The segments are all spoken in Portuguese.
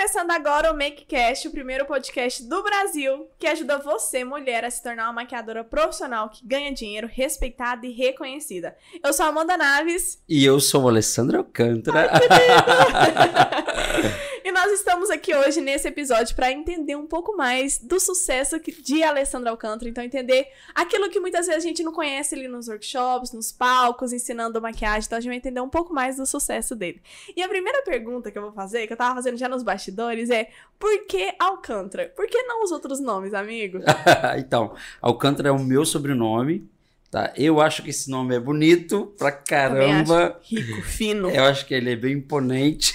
começando agora o MakeCast, o primeiro podcast do Brasil que ajuda você, mulher, a se tornar uma maquiadora profissional que ganha dinheiro, respeitada e reconhecida. Eu sou a Amanda Naves. E eu sou o Alessandro Alcântara. e nós estamos aqui hoje nesse episódio para entender um pouco mais do sucesso de Alessandro Alcântara. Então, entender aquilo que muitas vezes a gente não conhece ali nos workshops, nos palcos, ensinando maquiagem. Então, a gente vai entender um pouco mais do sucesso dele. E a primeira pergunta que eu vou fazer, que eu tava fazendo já nos bastidores, é por que Alcântara? Por que não os outros nomes, amigo? então, Alcântara é o meu sobrenome. Tá? Eu acho que esse nome é bonito pra caramba. Rico, fino. Eu acho que ele é bem imponente.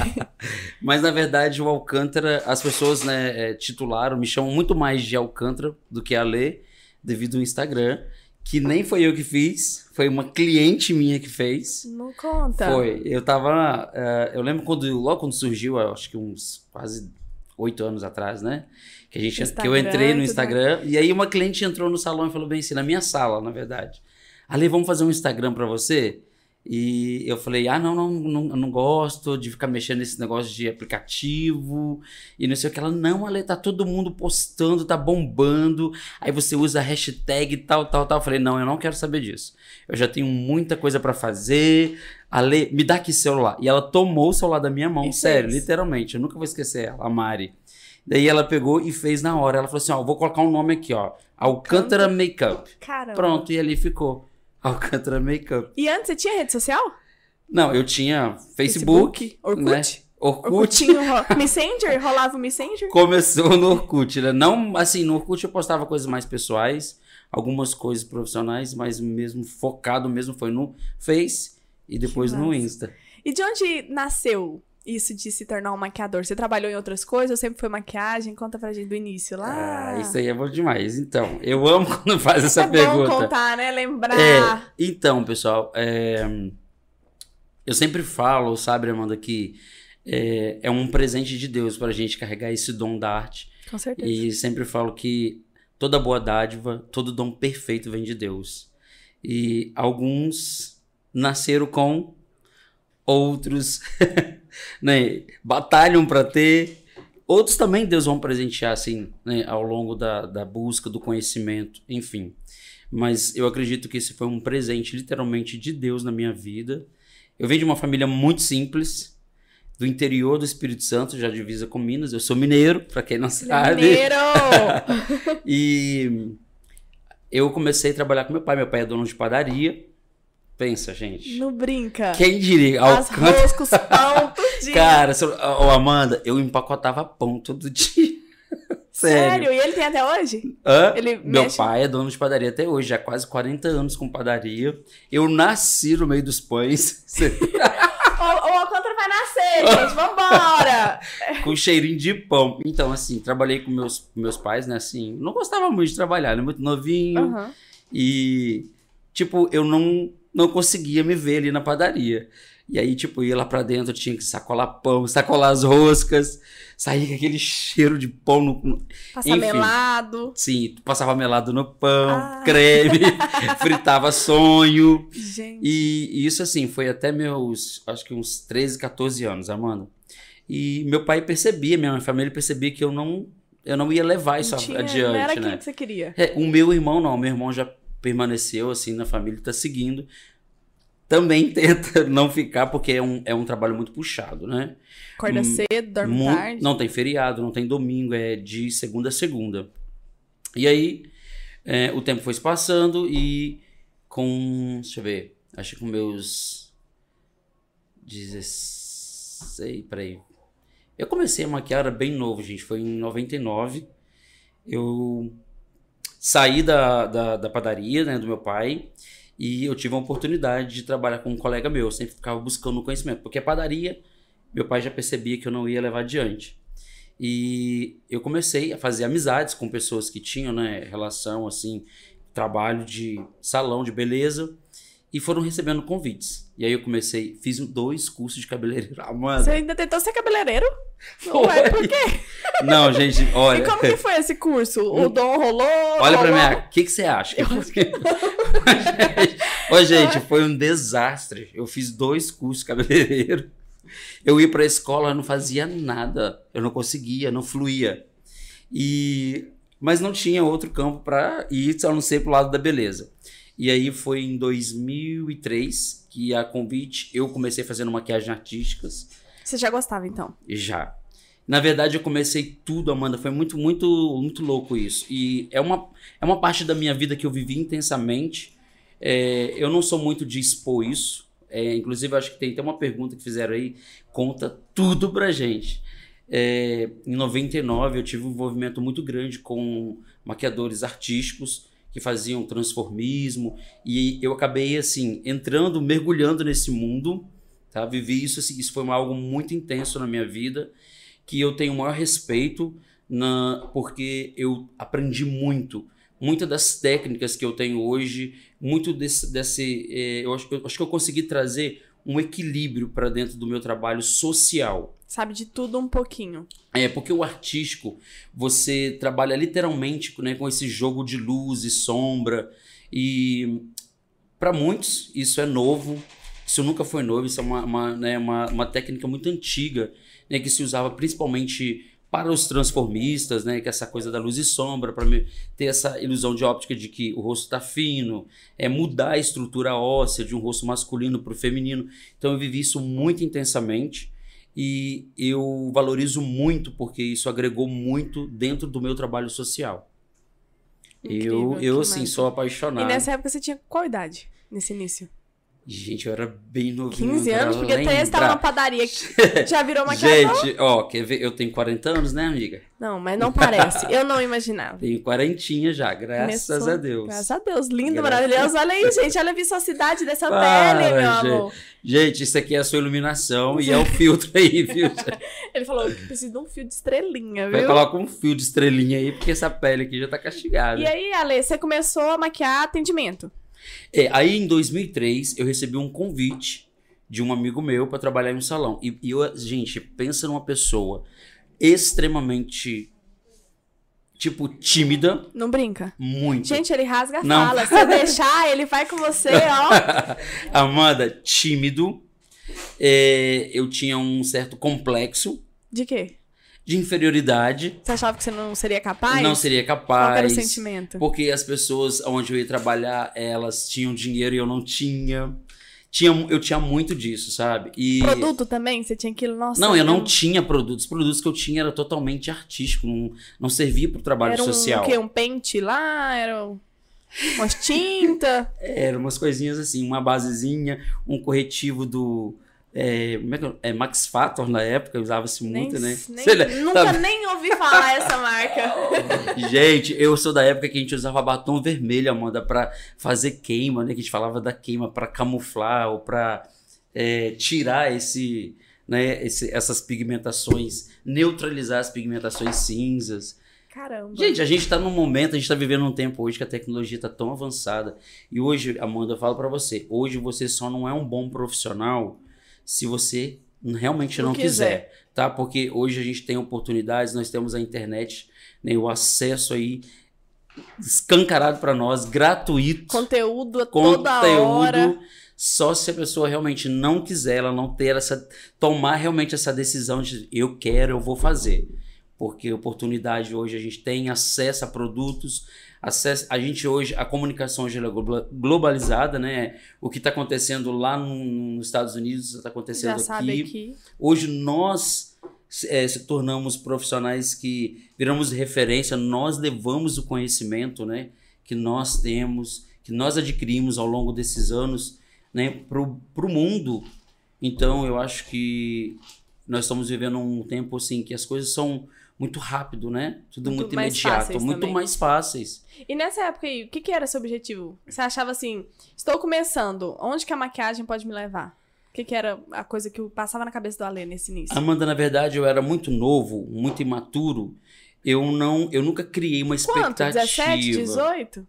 Mas na verdade, o Alcântara, as pessoas né, é, titularam, me chamam muito mais de Alcântara do que a Lê, devido ao Instagram. Que nem foi eu que fiz, foi uma cliente minha que fez. Não conta. Foi. Eu tava. Uh, eu lembro quando, logo quando surgiu, acho que uns quase oito anos atrás, né? Que, a gente, que eu entrei no Instagram. E aí uma cliente entrou no salão e falou bem assim, na minha sala, na verdade. Ali, vamos fazer um Instagram para você? E eu falei, ah, não, não, não, não gosto de ficar mexendo nesse negócio de aplicativo e não sei o que. Ela, não, Ale, tá todo mundo postando, tá bombando. Aí você usa hashtag tal, tal, tal. Eu falei, não, eu não quero saber disso. Eu já tenho muita coisa para fazer. Ale, me dá aqui celular. E ela tomou o celular da minha mão, e sério, literalmente. Eu nunca vou esquecer ela, a Mari. Daí ela pegou e fez na hora. Ela falou assim: ó, vou colocar um nome aqui, ó. Alcântara Makeup. Caramba. Pronto, e ali ficou. Alcântara Makeup. E antes você tinha rede social? Não, eu tinha Facebook. Facebook Orkut? Né? Orkut. Orkutinho, Messenger? Rolava o Messenger? Começou no Orkut, né? Não, assim, no Orkut eu postava coisas mais pessoais, algumas coisas profissionais, mas mesmo focado mesmo foi no Face e depois no Insta. E de onde nasceu isso de se tornar um maquiador? Você trabalhou em outras coisas ou sempre foi maquiagem? Conta pra gente do início lá. Ah, isso aí é bom demais. Então, eu amo quando faz essa é pergunta. Bom contar, né? Lembrar. É, então, pessoal, é, eu sempre falo, sabe, Amanda, que é, é um presente de Deus pra gente carregar esse dom da arte. Com certeza. E sempre falo que toda boa dádiva, todo dom perfeito vem de Deus. E alguns nasceram com outros né, batalham para ter. Outros também Deus vão presentear assim, né, ao longo da, da busca do conhecimento, enfim. Mas eu acredito que esse foi um presente literalmente de Deus na minha vida. Eu venho de uma família muito simples, do interior do Espírito Santo, já divisa com Minas. Eu sou mineiro, para quem não sabe. Mineiro! e eu comecei a trabalhar com meu pai. Meu pai é dono de padaria. Pensa, gente. Não brinca. Quem diria? As roscos, pão, tudinho. Cara, ô Amanda, eu empacotava pão todo dia. Sério. Sério? E ele tem até hoje? Hã? Ele Meu mexe... pai é dono de padaria até hoje, já quase 40 anos com padaria. Eu nasci no meio dos pães. o, o Alcântara vai nascer, gente. Vambora! com cheirinho de pão. Então, assim, trabalhei com meus, meus pais, né? Assim, não gostava muito de trabalhar, né? Muito novinho. Uhum. E, tipo, eu não não conseguia me ver ali na padaria. E aí, tipo, ia lá pra dentro, tinha que sacolar pão, sacolar as roscas, sair com aquele cheiro de pão no. Passar Enfim, melado. Sim, passava melado no pão, ah. creme, fritava sonho. Gente. E, e, isso, assim, foi até meus, acho que uns 13, 14 anos, Amanda. E meu pai percebia, minha família percebia que eu não, eu não ia levar isso tinha, adiante. Não era né? aquilo que você queria. É, o meu irmão não, meu irmão já permaneceu assim na família, está seguindo. Também tenta não ficar, porque é um, é um trabalho muito puxado, né? Acorda hum, cedo, dorme tarde. Não tem feriado, não tem domingo, é de segunda a segunda. E aí, é, o tempo foi se passando e com. Deixa eu ver. Acho que com meus. 16. Peraí. Eu comecei a maquiar, era bem novo, gente. Foi em 99. Eu saí da, da, da padaria né, do meu pai e eu tive a oportunidade de trabalhar com um colega meu. Eu sempre ficava buscando conhecimento, porque a padaria, meu pai já percebia que eu não ia levar adiante. E eu comecei a fazer amizades com pessoas que tinham né, relação, assim, trabalho de salão de beleza e foram recebendo convites. E aí eu comecei, fiz dois cursos de cabeleireiro. Ah, mano. Você ainda tentou ser cabeleireiro? Foi. Ué, por quê? Não, gente, olha. E como que foi esse curso? O dom rolou? Olha rolou? pra mim, o que, que você acha? Eu... Ô, gente, foi um desastre. Eu fiz dois cursos de cabeleireiro. Eu ia para a escola, eu não fazia nada, eu não conseguia, não fluía. E mas não tinha outro campo para ir, a não ser pro lado da beleza. E aí foi em 2003 que a convite eu comecei fazendo maquiagem artísticas. Você já gostava então? Já. Na verdade, eu comecei tudo, Amanda. Foi muito, muito, muito louco isso. E é uma, é uma parte da minha vida que eu vivi intensamente. É, eu não sou muito de expor isso. É, inclusive, acho que tem até uma pergunta que fizeram aí. Conta tudo pra gente. É, em 99, eu tive um envolvimento muito grande com maquiadores artísticos que faziam transformismo e eu acabei assim entrando, mergulhando nesse mundo, tá? Vivi isso, assim, isso foi algo muito intenso na minha vida que eu tenho o maior respeito na porque eu aprendi muito, muitas das técnicas que eu tenho hoje, muito desse, desse é, eu, acho, eu acho que eu consegui trazer um equilíbrio para dentro do meu trabalho social. Sabe de tudo um pouquinho. É, porque o artístico, você trabalha literalmente né, com esse jogo de luz e sombra. E para muitos isso é novo, isso nunca foi novo, isso é uma, uma, né, uma, uma técnica muito antiga, né, que se usava principalmente para os transformistas, né, que é essa coisa da luz e sombra, para ter essa ilusão de óptica de que o rosto está fino, é mudar a estrutura óssea de um rosto masculino para o feminino. Então eu vivi isso muito intensamente e eu valorizo muito porque isso agregou muito dentro do meu trabalho social. Incrível, eu, eu assim, sou apaixonado. E nessa época você tinha qual idade nesse início? Gente, eu era bem novinho. 15 anos, porque até estava na padaria já virou maquiador. Gente, ó, quer ver? Eu tenho 40 anos, né, amiga? Não, mas não parece. Eu não imaginava. Tenho quarentinha já, graças Começou, a Deus. Graças a Deus, lindo, graças maravilhoso. Olha aí, gente, olha a viçosidade dessa Para, pele, meu gente. amor. Gente, isso aqui é a sua iluminação e é o filtro aí, viu? Ele falou, preciso de um fio de estrelinha, viu? Vai colocar um fio de estrelinha aí, porque essa pele aqui já tá castigada. E aí, Ale, você começou a maquiar atendimento? É, aí em 2003 eu recebi um convite de um amigo meu para trabalhar em um salão. E, e eu, gente, pensa numa pessoa extremamente tipo, tímida. Não brinca. Muito. Gente, ele rasga a Não. fala. Se eu deixar, ele vai com você, ó. Amanda, tímido. É, eu tinha um certo complexo. De quê? De inferioridade. Você achava que você não seria capaz? Não seria capaz. Qual era o sentimento? Porque as pessoas onde eu ia trabalhar, elas tinham dinheiro e eu não tinha. Tinha, eu tinha muito disso, sabe? E... Produto também? Você tinha aquilo, nossa. Não, eu não tinha produtos. Os produtos que eu tinha era totalmente artístico, não, não servia para o trabalho era um, social. Era o quê? Um pente lá? Era umas tinta? era umas coisinhas assim, uma basezinha, um corretivo do é, é, é, Max Factor na época, usava-se muito, nem, né? Nem, nunca sabe? nem ouvi falar essa marca. gente, eu sou da época que a gente usava batom vermelho, Amanda, para fazer queima, né? Que a gente falava da queima para camuflar ou para é, tirar esse, né, esse, essas pigmentações, neutralizar as pigmentações cinzas. Caramba. Gente, a gente está num momento, a gente está vivendo um tempo hoje que a tecnologia está tão avançada. E hoje, Amanda, eu falo para você, hoje você só não é um bom profissional se você realmente não, quiser. quiser. tá? Porque hoje a gente tem oportunidades, nós temos a internet, né, o acesso aí escancarado para nós, gratuito. Conteúdo a toda hora. Só se a pessoa realmente não quiser, ela não ter essa tomar realmente essa decisão de eu quero, eu vou fazer. Porque oportunidade hoje a gente tem acesso a produtos, a gente hoje, a comunicação hoje é globalizada, né? O que está acontecendo lá no, nos Estados Unidos está acontecendo aqui. aqui. Hoje nós é, se tornamos profissionais que viramos referência, nós levamos o conhecimento, né? Que nós temos, que nós adquirimos ao longo desses anos, né? Para o mundo. Então eu acho que nós estamos vivendo um tempo assim que as coisas são muito rápido, né? Tudo muito, muito imediato, muito também. mais fáceis. E nessa época aí, o que, que era seu objetivo? Você achava assim, estou começando, onde que a maquiagem pode me levar? O que, que era a coisa que passava na cabeça do Alê nesse início? Amanda, na verdade, eu era muito novo, muito imaturo. Eu não, eu nunca criei uma expectativa. Quanto? 17, 18?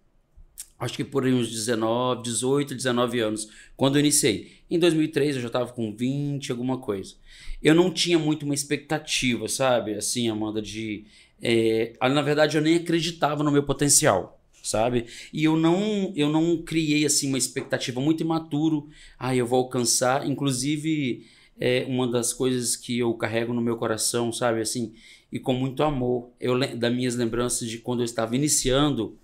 Acho que por uns 19, 18, 19 anos, quando eu iniciei. Em 2003 eu já estava com 20, alguma coisa. Eu não tinha muito uma expectativa, sabe? Assim, Amanda, de. É, na verdade, eu nem acreditava no meu potencial, sabe? E eu não, eu não criei assim uma expectativa muito imaturo. Ah, eu vou alcançar. Inclusive, é uma das coisas que eu carrego no meu coração, sabe? Assim, e com muito amor. Eu das minhas lembranças de quando eu estava iniciando,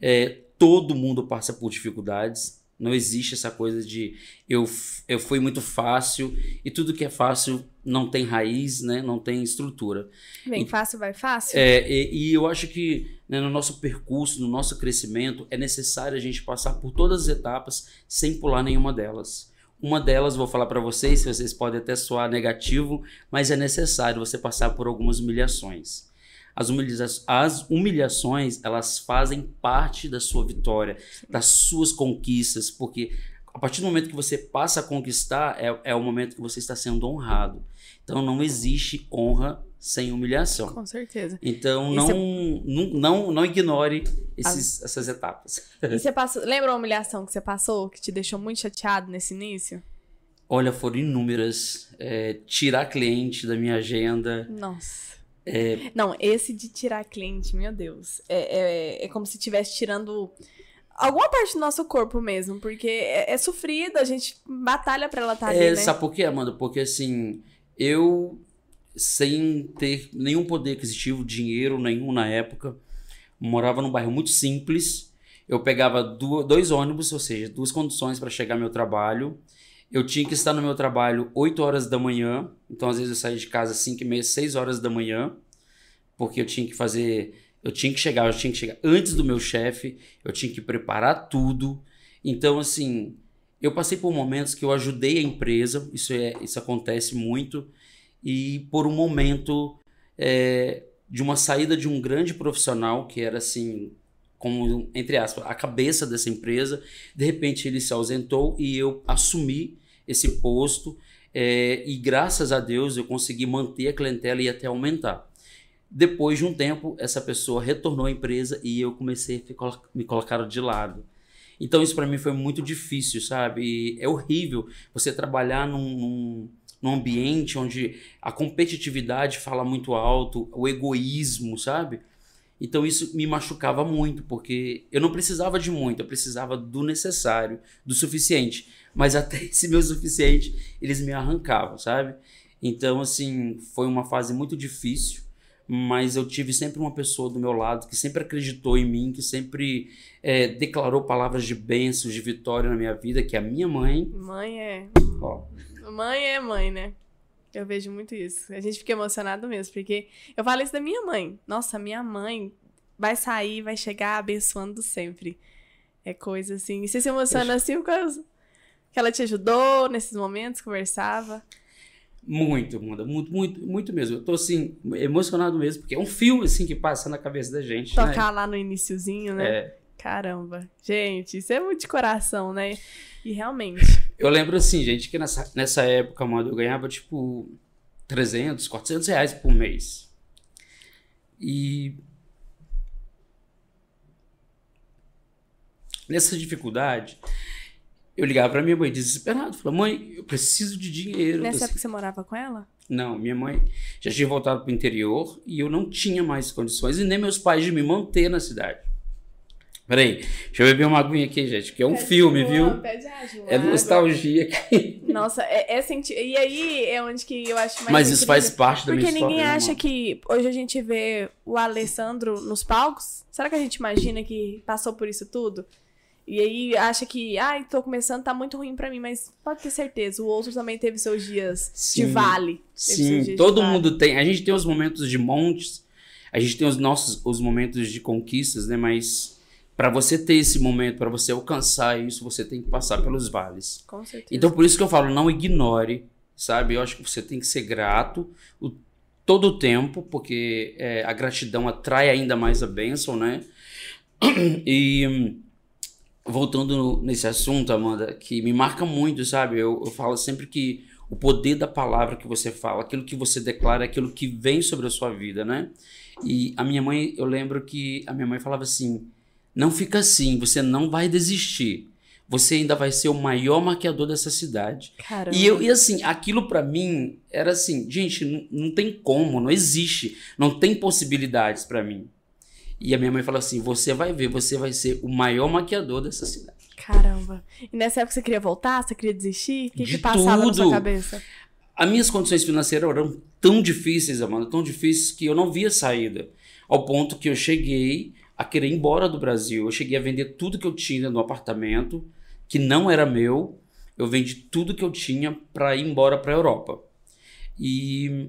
é, todo mundo passa por dificuldades. Não existe essa coisa de eu, eu fui muito fácil e tudo que é fácil não tem raiz, né? Não tem estrutura. Vem e, fácil, vai fácil. É, e, e eu acho que né, no nosso percurso, no nosso crescimento, é necessário a gente passar por todas as etapas sem pular nenhuma delas. Uma delas, vou falar para vocês, vocês podem até soar negativo, mas é necessário você passar por algumas humilhações. As, humilha as humilhações, elas fazem parte da sua vitória, das suas conquistas, porque a partir do momento que você passa a conquistar, é, é o momento que você está sendo honrado. Então não existe honra sem humilhação. Com certeza. Então não, não, não, não ignore esses, As... essas etapas. E você passou, lembra uma humilhação que você passou que te deixou muito chateado nesse início? Olha, foram inúmeras. É, tirar cliente da minha agenda. Nossa. É... Não, esse de tirar cliente, meu Deus. É, é, é como se estivesse tirando alguma parte do nosso corpo mesmo, porque é, é sofrido, a gente batalha pra ela estar tá ali, é, né? Sabe por quê, Amanda? Porque assim, eu sem ter nenhum poder aquisitivo, dinheiro nenhum na época. Morava num bairro muito simples. Eu pegava dois ônibus, ou seja, duas condições para chegar ao meu trabalho. Eu tinha que estar no meu trabalho 8 horas da manhã. Então, às vezes, eu saía de casa 5 e meia, 6 horas da manhã. Porque eu tinha que fazer. Eu tinha que chegar, eu tinha que chegar antes do meu chefe. Eu tinha que preparar tudo. Então, assim, eu passei por momentos que eu ajudei a empresa. Isso, é, isso acontece muito e por um momento é, de uma saída de um grande profissional que era assim como entre aspas a cabeça dessa empresa. De repente ele se ausentou e eu assumi esse posto é, e graças a Deus eu consegui manter a clientela e até aumentar. Depois de um tempo essa pessoa retornou à empresa e eu comecei a me colocar de lado. Então isso para mim foi muito difícil sabe? E é horrível você trabalhar num, num num ambiente onde a competitividade fala muito alto, o egoísmo, sabe? Então isso me machucava muito, porque eu não precisava de muito, eu precisava do necessário, do suficiente. Mas até esse meu suficiente, eles me arrancavam, sabe? Então, assim, foi uma fase muito difícil, mas eu tive sempre uma pessoa do meu lado que sempre acreditou em mim, que sempre é, declarou palavras de bênçãos, de vitória na minha vida, que é a minha mãe. Mãe é. Ó, Mãe é mãe, né? Eu vejo muito isso. A gente fica emocionado mesmo, porque eu falo isso da minha mãe. Nossa, minha mãe vai sair, vai chegar abençoando sempre. É coisa assim. E você se emociona assim por causa que ela te ajudou nesses momentos, conversava? Muito, Munda, muito, muito, muito mesmo. Eu tô assim, emocionado mesmo, porque é um filme assim que passa na cabeça da gente. Tocar né? lá no iniciozinho, né? É. Caramba. Gente, isso é muito de coração, né? E realmente. Eu lembro assim, gente, que nessa, nessa época, mano, eu ganhava tipo 300, 400 reais por mês. E. Nessa dificuldade, eu ligava pra minha mãe desesperado. Falava, mãe, eu preciso de dinheiro. Nessa época você morava com ela? Não, minha mãe já tinha voltado pro interior e eu não tinha mais condições, e nem meus pais de me manter na cidade. Peraí, deixa eu beber uma aguinha aqui, gente, que é um pede filme, água, viu? Pede água, é nostalgia aqui. Nossa, é, é senti... E aí é onde que eu acho mais. Mas isso faz parte da minha Porque ninguém acha que hoje a gente vê o Alessandro nos palcos. Será que a gente imagina que passou por isso tudo? E aí acha que, ai, ah, tô começando, tá muito ruim para mim, mas pode ter certeza, o outro também teve seus dias sim, de vale. Sim, todo mundo vale. tem. A gente tem os momentos de montes, a gente tem os nossos os momentos de conquistas, né? Mas para você ter esse momento, para você alcançar isso, você tem que passar pelos vales. Com certeza. Então, por isso que eu falo, não ignore, sabe? Eu acho que você tem que ser grato o, todo o tempo, porque é, a gratidão atrai ainda mais a bênção, né? E voltando nesse assunto, Amanda, que me marca muito, sabe? Eu, eu falo sempre que o poder da palavra que você fala, aquilo que você declara, aquilo que vem sobre a sua vida, né? E a minha mãe, eu lembro que a minha mãe falava assim não fica assim, você não vai desistir. Você ainda vai ser o maior maquiador dessa cidade. Caramba. E eu e assim, aquilo para mim era assim, gente, não, não tem como, não existe, não tem possibilidades para mim. E a minha mãe falou assim: "Você vai ver, você vai ser o maior maquiador dessa cidade". Caramba. E nessa época você queria voltar? Você queria desistir? O que, que passava tudo. na sua cabeça? as minhas condições financeiras eram tão difíceis, Amanda, tão difíceis que eu não via saída. Ao ponto que eu cheguei a querer ir embora do Brasil. Eu cheguei a vender tudo que eu tinha no apartamento, que não era meu. Eu vendi tudo que eu tinha para ir embora para a Europa. E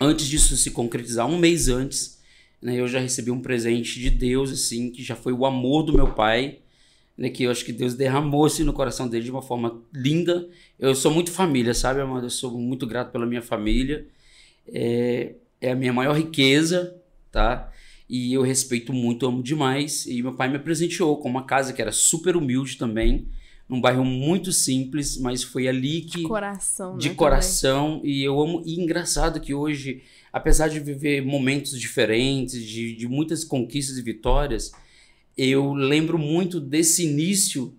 antes disso se concretizar, um mês antes, né, eu já recebi um presente de Deus, assim, que já foi o amor do meu pai, né, que eu acho que Deus derramou-se no coração dele de uma forma linda. Eu sou muito família, sabe, Amanda? Eu sou muito grato pela minha família. É, é a minha maior riqueza, tá? E eu respeito muito, amo demais. E meu pai me presenteou com uma casa que era super humilde também, num bairro muito simples, mas foi ali que. De coração, De né, coração. E eu amo. E engraçado que hoje, apesar de viver momentos diferentes, de, de muitas conquistas e vitórias, eu lembro muito desse início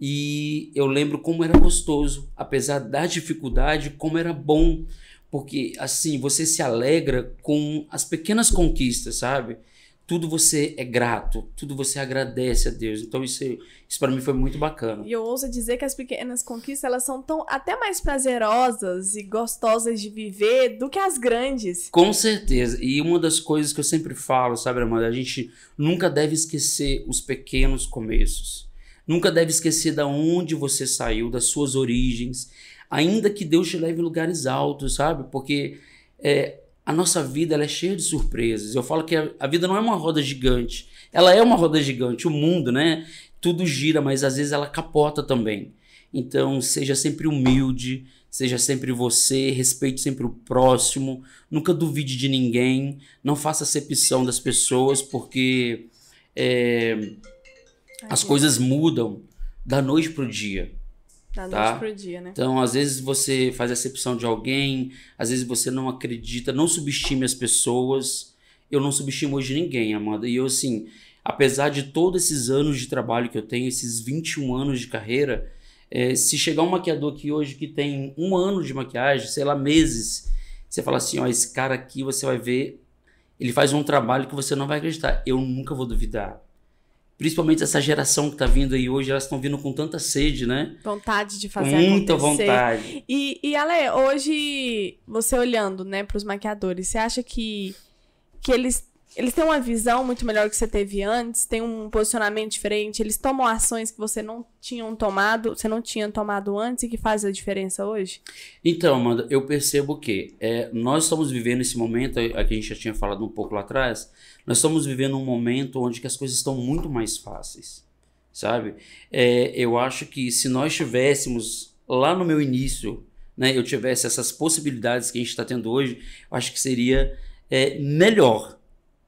e eu lembro como era gostoso, apesar da dificuldade, como era bom, porque assim você se alegra com as pequenas conquistas, sabe? Tudo você é grato, tudo você agradece a Deus. Então isso, isso para mim foi muito bacana. E eu ouso dizer que as pequenas conquistas elas são tão até mais prazerosas e gostosas de viver do que as grandes. Com certeza. E uma das coisas que eu sempre falo, sabe, Amanda, a gente nunca deve esquecer os pequenos começos. Nunca deve esquecer da onde você saiu, das suas origens, ainda que Deus te leve em lugares altos, sabe? Porque é, a nossa vida ela é cheia de surpresas. Eu falo que a, a, vida não é uma roda gigante. Ela é uma roda gigante, o mundo, né? Tudo gira, mas às vezes ela capota também. Então, seja sempre humilde, seja sempre você, respeite sempre o próximo, nunca duvide de ninguém, não faça acepção das pessoas, porque é, as coisas mudam da noite pro dia. Da tá? noite pro dia, né? Então, às vezes você faz acepção de alguém, às vezes você não acredita, não subestime as pessoas. Eu não subestimo hoje ninguém, Amanda. E eu, assim, apesar de todos esses anos de trabalho que eu tenho, esses 21 anos de carreira, é, se chegar um maquiador aqui hoje que tem um ano de maquiagem, sei lá, meses, você fala assim: ó, esse cara aqui você vai ver, ele faz um trabalho que você não vai acreditar. Eu nunca vou duvidar principalmente essa geração que está vindo aí hoje, elas estão vindo com tanta sede, né? Vontade de fazer Muita acontecer. vontade. E, e Ale, hoje, você olhando, né, para os maquiadores, você acha que, que eles, eles têm uma visão muito melhor que você teve antes? Tem um posicionamento diferente? Eles tomam ações que você não tinham tomado, você não tinha tomado antes e que faz a diferença hoje? Então, Amanda, eu percebo que é, nós estamos vivendo esse momento, a que a gente já tinha falado um pouco lá atrás, nós estamos vivendo um momento onde que as coisas estão muito mais fáceis, sabe? É, eu acho que se nós tivéssemos lá no meu início, né, eu tivesse essas possibilidades que a gente está tendo hoje, eu acho que seria é, melhor,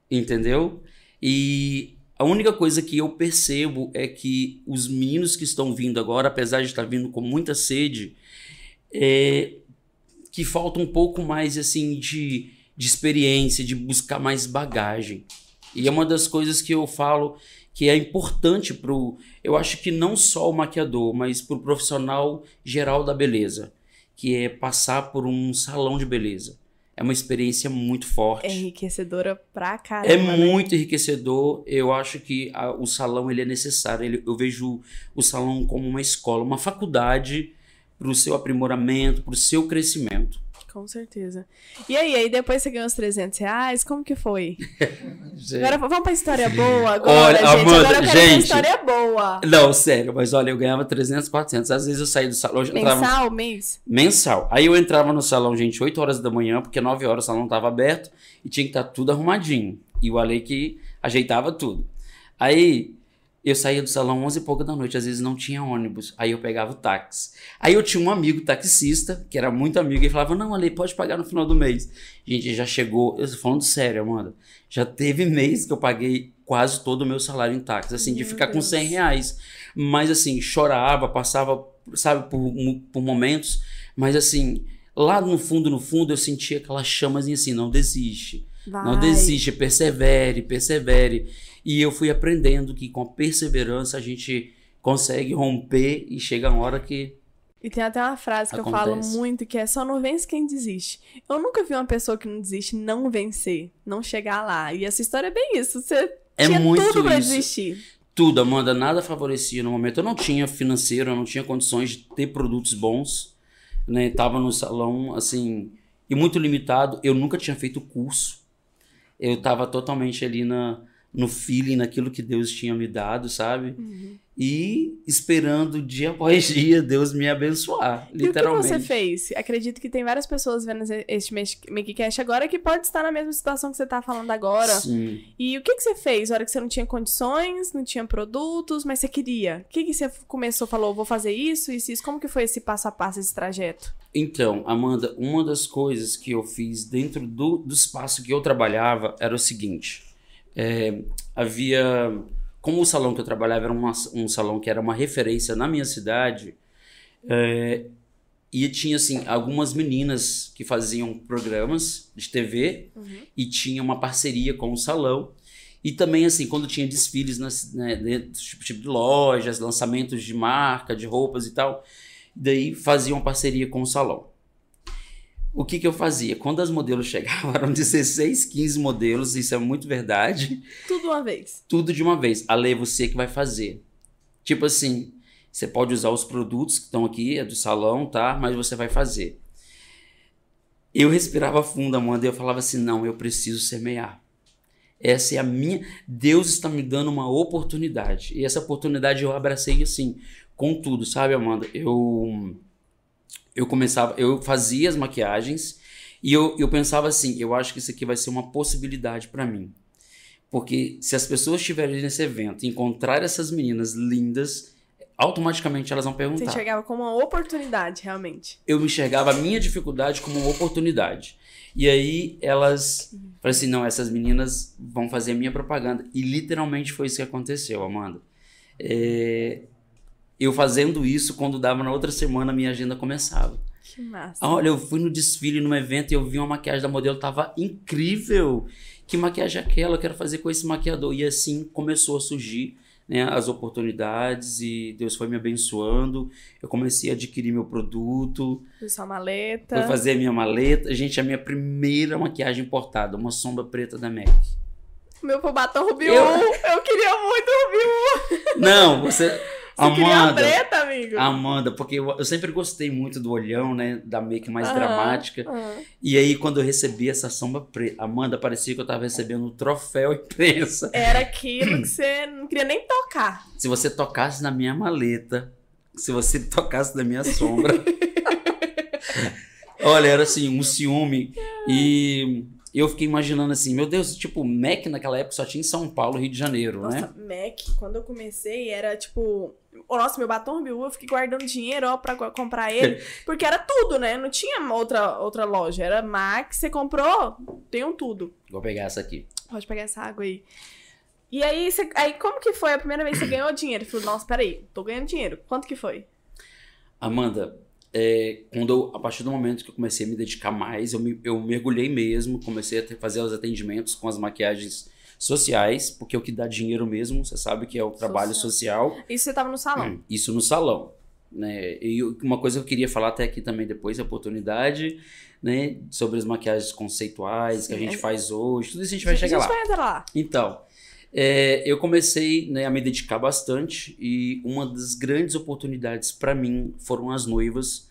entendeu? E a única coisa que eu percebo é que os meninos que estão vindo agora, apesar de estar vindo com muita sede, é, que falta um pouco mais assim de de experiência, de buscar mais bagagem. E é uma das coisas que eu falo que é importante para o. Eu acho que não só o maquiador, mas para o profissional geral da beleza, que é passar por um salão de beleza. É uma experiência muito forte. É enriquecedora pra caramba. É né? muito enriquecedor. Eu acho que a, o salão ele é necessário. Ele, eu vejo o salão como uma escola, uma faculdade para o seu aprimoramento, para o seu crescimento. Com certeza. E aí, aí depois você ganhou os 300 reais, como que foi? agora vamos pra história boa agora, Olha, gente. Amanda, agora eu quero gente, história boa. Não, sério, mas olha, eu ganhava 300, 400. Às vezes eu saía do salão... Mensal, mês? Mensal. Aí eu entrava no salão, gente, 8 horas da manhã, porque 9 horas o salão estava aberto e tinha que estar tudo arrumadinho. E o Ale que ajeitava tudo. Aí eu saía do salão 11 e pouca da noite, às vezes não tinha ônibus. Aí eu pegava o táxi. Aí eu tinha um amigo taxista, que era muito amigo, e falava: Não, Ale, pode pagar no final do mês. Gente, já chegou, eu tô falando sério, Amanda. Já teve mês que eu paguei quase todo o meu salário em táxi, assim, de Meu ficar com Deus. 100 reais. Mas assim, chorava, passava, sabe, por, por momentos, mas assim, lá no fundo, no fundo, eu sentia aquelas chamas assim, não desiste. Vai. Não desiste, persevere, persevere. E eu fui aprendendo que com a perseverança a gente consegue romper e chega a hora que. E tem até uma frase que eu falo Acontece. muito, que é só não vence quem desiste. Eu nunca vi uma pessoa que não desiste não vencer, não chegar lá. E essa história é bem isso. Você É tinha muito tudo pra isso. desistir. Tudo, Amanda, nada favorecia no momento. Eu não tinha financeiro, eu não tinha condições de ter produtos bons. né? Tava no salão, assim, e muito limitado. Eu nunca tinha feito curso. Eu tava totalmente ali na, no feeling, naquilo que Deus tinha me dado, sabe? Uhum e esperando dia após dia Deus me abençoar, literalmente. E o que você fez? Acredito que tem várias pessoas vendo este Makecast agora que pode estar na mesma situação que você está falando agora. Sim. E o que, que você fez? Na hora que você não tinha condições, não tinha produtos, mas você queria. O que, que você começou, falou, vou fazer isso, isso, isso. Como que foi esse passo a passo, esse trajeto? Então, Amanda, uma das coisas que eu fiz dentro do, do espaço que eu trabalhava era o seguinte. É, havia como o salão que eu trabalhava era uma, um salão que era uma referência na minha cidade, é, e tinha assim algumas meninas que faziam programas de TV uhum. e tinha uma parceria com o salão. E também, assim, quando tinha desfiles nas, né, dentro tipo, tipo de lojas, lançamentos de marca, de roupas e tal, daí faziam parceria com o salão. O que, que eu fazia? Quando as modelos chegavam, eram 16, 15 modelos, isso é muito verdade. Tudo uma vez. Tudo de uma vez. A lei, você que vai fazer. Tipo assim, você pode usar os produtos que estão aqui, é do salão, tá? Mas você vai fazer. Eu respirava fundo, Amanda, e eu falava assim: não, eu preciso semear. Essa é a minha. Deus está me dando uma oportunidade. E essa oportunidade eu abracei assim, com tudo, sabe, Amanda? Eu eu começava, eu fazia as maquiagens e eu, eu pensava assim, eu acho que isso aqui vai ser uma possibilidade para mim. Porque se as pessoas estiverem nesse evento e encontrar essas meninas lindas, automaticamente elas vão perguntar. Você enxergava como uma oportunidade, realmente. Eu me enxergava a minha dificuldade como uma oportunidade. E aí elas uhum. falaram assim: não, essas meninas vão fazer a minha propaganda. E literalmente foi isso que aconteceu, Amanda. É, eu fazendo isso, quando dava na outra semana, minha agenda começava. Que massa. Olha, eu fui no desfile, num evento, e eu vi uma maquiagem da modelo, tava incrível. Que maquiagem é aquela? Eu quero fazer com esse maquiador. E assim começou a surgir né, as oportunidades e Deus foi me abençoando. Eu comecei a adquirir meu produto. Fiz sua maleta. Fui fazer a minha maleta. Gente, a minha primeira maquiagem importada, uma sombra preta da MAC. Meu batom Ruby eu... eu queria muito Ruby Não, você... Amanda, preta, amigo? Amanda, porque eu, eu, sempre gostei muito do olhão, né? Da make mais dramática. E aí, quando eu recebi essa sombra preta, Amanda, parecia que eu tava recebendo um troféu imprensa. Era aquilo que você não queria nem tocar. Se você tocasse na minha maleta, se você tocasse na minha sombra. Olha, era assim, um ciúme. E eu fiquei imaginando assim, meu Deus, tipo, Mac naquela época só tinha em São Paulo, Rio de Janeiro, Nossa, né? Mac, quando eu comecei, era tipo. Nossa, meu batom Biu, eu fiquei guardando dinheiro ó, pra comprar ele. Porque era tudo, né? Não tinha outra, outra loja. Era Mac, você comprou, tem um tudo. Vou pegar essa aqui. Pode pegar essa água aí. E aí, você, aí como que foi a primeira vez que você ganhou dinheiro? Falei, nossa, peraí, tô ganhando dinheiro. Quanto que foi? Amanda, é, quando eu, a partir do momento que eu comecei a me dedicar mais, eu, me, eu mergulhei mesmo, comecei a ter, fazer os atendimentos com as maquiagens sociais, porque é o que dá dinheiro mesmo, você sabe que é o trabalho social. social. Isso você estava no salão? Hum, isso no salão. Né? E uma coisa que eu queria falar até aqui também depois, a oportunidade, né? Sobre as maquiagens conceituais Sim, que a gente é... faz hoje, tudo isso a gente vai chegar lá. A gente vai lá. Então, é, eu comecei né, a me dedicar bastante e uma das grandes oportunidades para mim foram as noivas,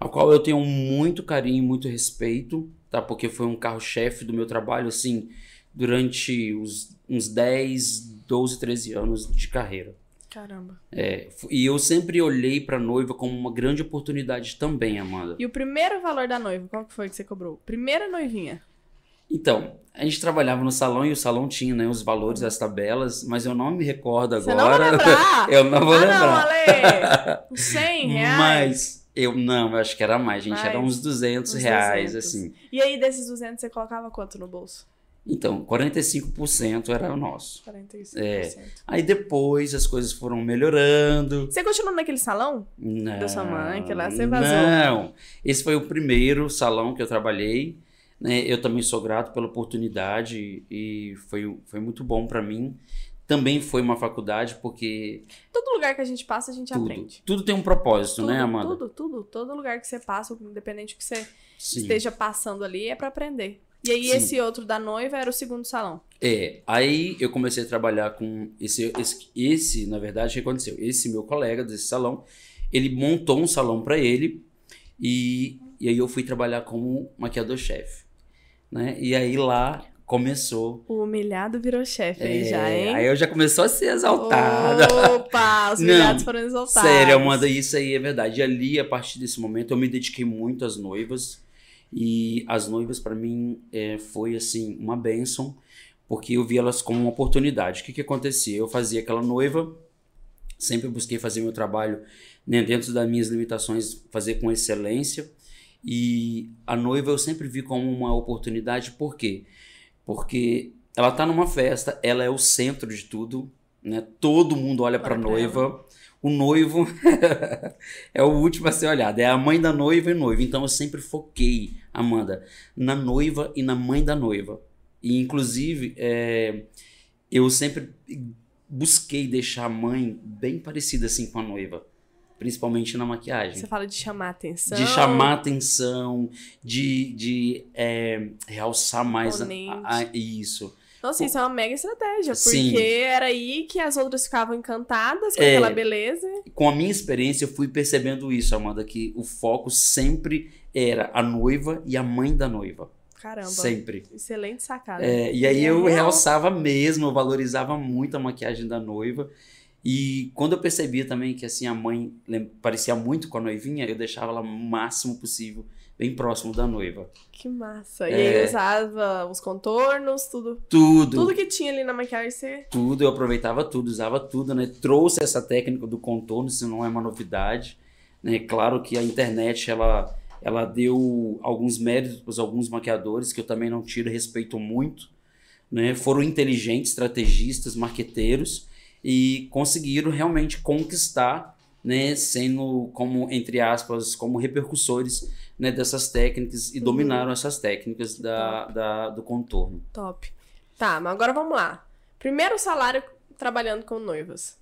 ao qual eu tenho muito carinho, muito respeito, tá? Porque foi um carro-chefe do meu trabalho, assim, durante os, uns 10, 12, 13 anos de carreira. Caramba. É, e eu sempre olhei para noiva como uma grande oportunidade também, Amanda. E o primeiro valor da noiva, qual que foi que você cobrou? Primeira noivinha. Então, a gente trabalhava no salão e o salão tinha né, os valores, as tabelas, mas eu não me recordo agora. Você não vai lembrar? eu não vou ah, lembrar. Não, Ale! 100 reais? Mas eu não, eu acho que era mais, gente. Mais, era uns 200 uns reais, 200. assim. E aí, desses 200, você colocava quanto no bolso? Então, 45% era o nosso. 45%. É. Aí depois as coisas foram melhorando. Você continuou naquele salão? Não. Da sua mãe, que lá você vazou? Não. Esse foi o primeiro salão que eu trabalhei. Né? Eu também sou grato pela oportunidade e foi, foi muito bom para mim. Também foi uma faculdade porque. Todo lugar que a gente passa, a gente tudo, aprende. Tudo tem um propósito, né, tudo, né, Amanda? Tudo, tudo. Todo lugar que você passa, independente do que você Sim. esteja passando ali, é para aprender. E aí, Sim. esse outro da noiva era o segundo salão. É, aí eu comecei a trabalhar com esse, esse, esse na verdade, o que aconteceu? Esse meu colega desse salão, ele montou um salão para ele E, e aí eu fui trabalhar como maquiador-chefe. Né? E aí lá começou. O humilhado virou chefe aí é, já, hein? Aí eu já começou a ser exaltada. Opa, os humilhados Não, foram exaltados. Sério, Amanda, isso aí é verdade. E ali, a partir desse momento, eu me dediquei muito às noivas. E as noivas, para mim, é, foi assim, uma bênção, porque eu vi elas como uma oportunidade. O que, que acontecia? Eu fazia aquela noiva, sempre busquei fazer meu trabalho né, dentro das minhas limitações, fazer com excelência. E a noiva eu sempre vi como uma oportunidade, por quê? Porque ela tá numa festa, ela é o centro de tudo, né? Todo mundo olha para a noiva. O noivo é o último a ser olhado, é a mãe da noiva e noivo. Então eu sempre foquei, Amanda, na noiva e na mãe da noiva. E inclusive, é, eu sempre busquei deixar a mãe bem parecida assim com a noiva principalmente na maquiagem. Você fala de chamar atenção. De chamar atenção, de, de é, realçar mais a, a, isso. Nossa, isso é uma mega estratégia, porque Sim. era aí que as outras ficavam encantadas com é, aquela beleza. Com a minha experiência, eu fui percebendo isso, Amanda, que o foco sempre era a noiva e a mãe da noiva. Caramba. Sempre. Excelente sacada. É, e aí eu realçava mesmo, eu valorizava muito a maquiagem da noiva. E quando eu percebia também que assim a mãe parecia muito com a noivinha, eu deixava ela o máximo possível bem próximo da noiva. Que massa. E é... aí usava os contornos, tudo. Tudo. Tudo que tinha ali na maquiagem você. Tudo, eu aproveitava tudo, usava tudo, né? Trouxe essa técnica do contorno, isso não é uma novidade, né? Claro que a internet ela ela deu alguns méritos para alguns maquiadores que eu também não tiro respeito muito, né? Foram inteligentes, estrategistas, marqueteiros e conseguiram realmente conquistar, né, sendo como entre aspas como repercussores né, dessas técnicas e uhum. dominaram essas técnicas da, da, do contorno. Top. Tá, mas agora vamos lá. Primeiro salário trabalhando com noivas.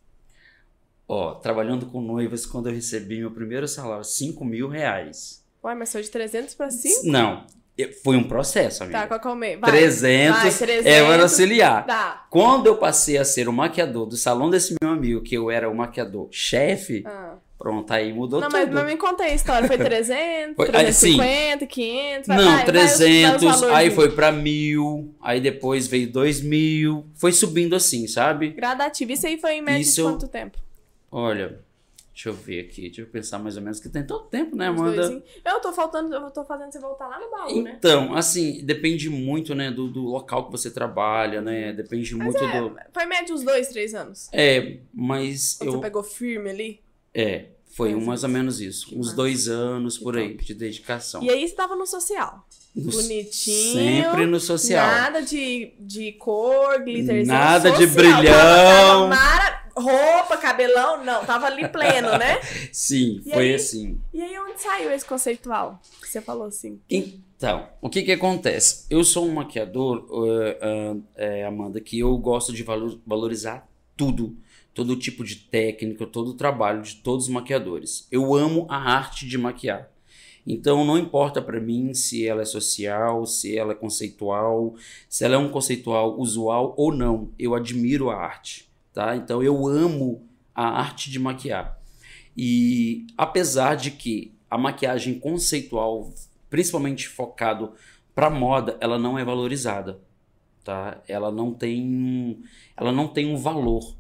Ó, trabalhando com noivas, quando eu recebi meu primeiro salário, 5 mil reais. Ué, mas foi de 300 para 5? Não, foi um processo, amiga. Tá, qual que é? Vai, 300, vai, 300 é para auxiliar. Tá. Quando eu passei a ser o maquiador do salão desse meu amigo, que eu era o maquiador chefe, ah. pronto, aí mudou não, tudo. Não, mas, mas me conta aí a história. Foi 300, foi, 350, 500? Vai, não, vai, 300, vai aí foi para mil, aí depois veio 2 mil, foi subindo assim, sabe? Gradativo. Isso aí foi em média Isso, de quanto tempo? Olha, Deixa eu ver aqui, deixa eu pensar mais ou menos, que tem todo tempo, né, Amanda? eu tô faltando, eu tô fazendo você voltar lá no baú, né? Então, assim, depende muito, né, do, do local que você trabalha, né? Depende mas muito é, do. Foi médio uns dois, três anos. É, mas. Quando eu... você pegou firme ali? É, foi um, mais ou menos isso. Que uns massa. dois anos por aí de dedicação. E aí você tava no social. No, Bonitinho. Sempre no social. Nada de, de cor, glitterzinho. Nada social. de brilhão. Tava, tava roupa, cabelão, não, tava ali pleno, né? Sim, e foi aí, assim. E aí onde saiu esse conceitual? Que você falou assim. Então, o que que acontece? Eu sou um maquiador, uh, uh, uh, Amanda, que eu gosto de valorizar tudo. Todo tipo de técnica, todo o trabalho de todos os maquiadores. Eu amo a arte de maquiar. Então não importa para mim se ela é social, se ela é conceitual, se ela é um conceitual usual ou não. Eu admiro a arte tá? Então eu amo a arte de maquiar. E apesar de que a maquiagem conceitual, principalmente focado para moda, ela não é valorizada, tá? Ela não tem, ela não tem um valor.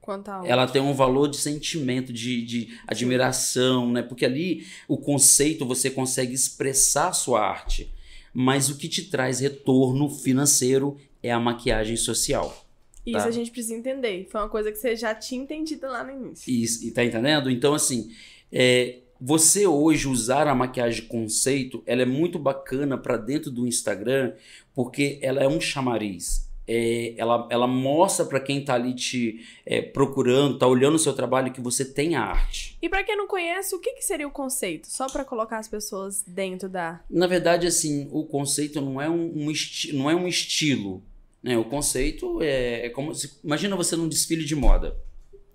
Quanto a ela tem um valor de sentimento, de, de admiração, né? Porque ali o conceito você consegue expressar a sua arte, mas o que te traz retorno financeiro é a maquiagem social. Isso tá? a gente precisa entender. Foi uma coisa que você já tinha entendido lá no início. Isso, e tá entendendo? Então, assim, é, você hoje usar a maquiagem conceito, ela é muito bacana para dentro do Instagram, porque ela é um chamariz. É, ela, ela mostra para quem tá ali te é, procurando, tá olhando o seu trabalho que você tem a arte. E para quem não conhece, o que, que seria o conceito? Só para colocar as pessoas dentro da. Na verdade, assim, o conceito não é um, um não é um estilo. Né? O conceito é, é como se. Imagina você num desfile de moda.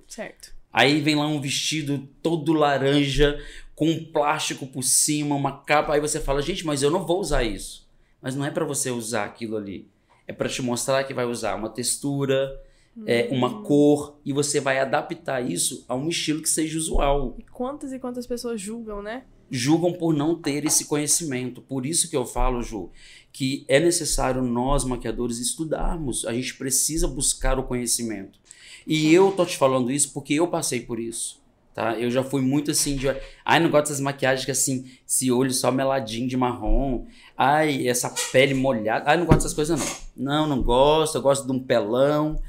Certo. Aí vem lá um vestido todo laranja, com um plástico por cima, uma capa. Aí você fala, gente, mas eu não vou usar isso. Mas não é para você usar aquilo ali. É para te mostrar que vai usar uma textura, hum. é, uma hum. cor, e você vai adaptar isso a um estilo que seja usual. E quantas e quantas pessoas julgam, né? Julgam por não ter esse conhecimento. Por isso que eu falo, Ju, que é necessário nós, maquiadores, estudarmos. A gente precisa buscar o conhecimento. E eu tô te falando isso porque eu passei por isso. Tá? Eu já fui muito assim de. Ai, não gosto dessas maquiagens que assim, esse olho só meladinho de marrom. Ai, essa pele molhada. Ai, não gosto dessas coisas, não. Não, não gosto. Eu gosto de um pelão.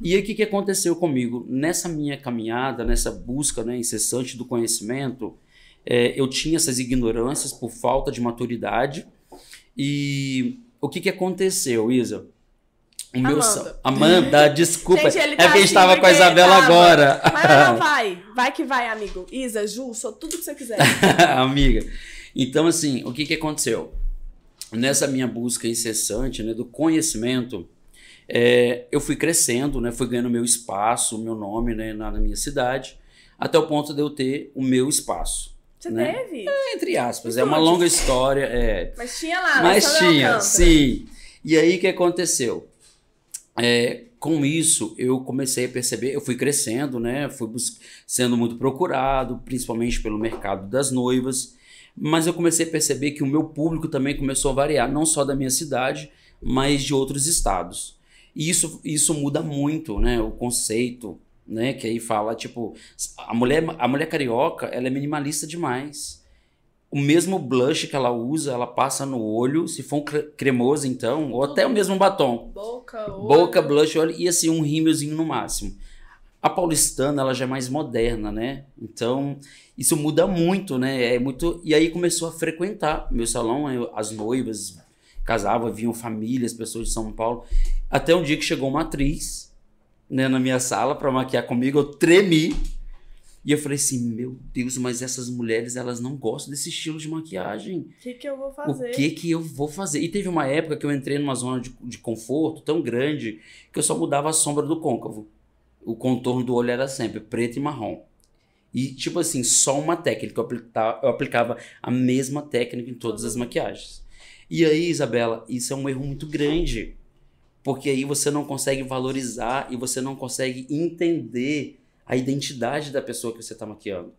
E aí, o que, que aconteceu comigo? Nessa minha caminhada, nessa busca né, incessante do conhecimento, é, eu tinha essas ignorâncias por falta de maturidade. E o que, que aconteceu, Isa? O meu Amanda. Amanda, desculpa. Gente, é tá porque a gente tava com a Isabela tava. agora. Mas não, vai. Vai que vai, amigo. Isa, Ju, sou tudo que você quiser. Amiga. Então, assim, o que, que aconteceu? Nessa minha busca incessante né, do conhecimento, é, eu fui crescendo, né, fui ganhando meu espaço, meu nome né, na, na minha cidade, até o ponto de eu ter o meu espaço. Você né? teve? É, entre aspas, é uma longa história. É. Mas tinha lá, Mas tinha, sim. E aí o que aconteceu? É, com isso, eu comecei a perceber, eu fui crescendo, né? Fui sendo muito procurado, principalmente pelo mercado das noivas. Mas eu comecei a perceber que o meu público também começou a variar, não só da minha cidade, mas de outros estados. E isso, isso muda muito, né? O conceito, né? Que aí fala, tipo, a mulher, a mulher carioca, ela é minimalista demais o mesmo blush que ela usa, ela passa no olho, se for um cremoso então, ou até o mesmo batom. Boca, olho. Boca, blush, olho e assim um rímelzinho no máximo. A paulistana, ela já é mais moderna, né? Então, isso muda muito, né? É muito e aí começou a frequentar meu salão, as noivas casavam, vinham famílias, pessoas de São Paulo, até um dia que chegou uma atriz, né, na minha sala para maquiar comigo, eu tremi e eu falei assim, meu Deus, mas essas mulheres, elas não gostam desse estilo de maquiagem. O que que eu vou fazer? O que que eu vou fazer? E teve uma época que eu entrei numa zona de, de conforto tão grande que eu só mudava a sombra do côncavo. O contorno do olho era sempre preto e marrom. E, tipo assim, só uma técnica. Eu aplicava, eu aplicava a mesma técnica em todas as maquiagens. E aí, Isabela, isso é um erro muito grande. Porque aí você não consegue valorizar e você não consegue entender a identidade da pessoa que você está maquiando.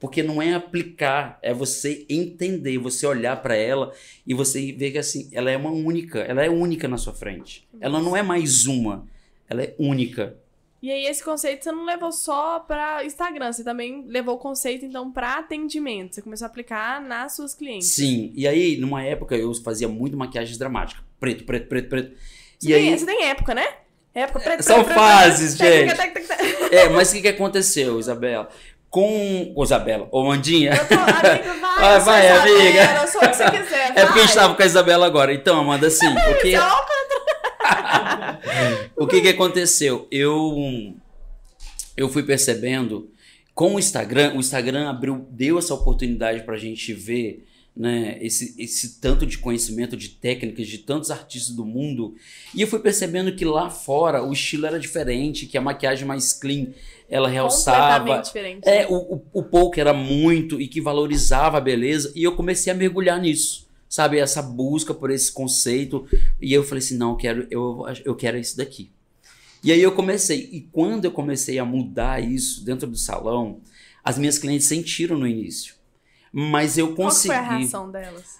Porque não é aplicar, é você entender, você olhar para ela e você ver que assim, ela é uma única, ela é única na sua frente. Ela não é mais uma, ela é única. E aí esse conceito você não levou só para Instagram, você também levou o conceito então para atendimento. Você começou a aplicar nas suas clientes. Sim. E aí numa época eu fazia muito maquiagem dramática, preto, preto, preto, preto. Você, e tem, aí... você tem época, né? Época preto, São fases, preto, gente. É, mas o que, que aconteceu, Isabela? Com. Ô, Isabela, ô Mandinha. Eu tô, amigo, vai, ah, vai, amiga. Eu sou o que você quiser. É porque a gente tava com a Isabela agora. Então, Amanda, assim. Porque... o que que aconteceu? Eu. Eu fui percebendo com o Instagram, o Instagram abriu, deu essa oportunidade pra gente ver né, esse, esse tanto de conhecimento, de técnicas, de tantos artistas do mundo. E eu fui percebendo que lá fora o estilo era diferente, que a maquiagem mais clean ela realçava. Diferente. É, o, o, o poker era muito e que valorizava a beleza. E eu comecei a mergulhar nisso. Sabe, essa busca por esse conceito. E eu falei assim: não, eu quero, eu, eu quero isso daqui. E aí eu comecei. E quando eu comecei a mudar isso dentro do salão, as minhas clientes sentiram no início. Mas eu consegui. Qual foi a reação delas?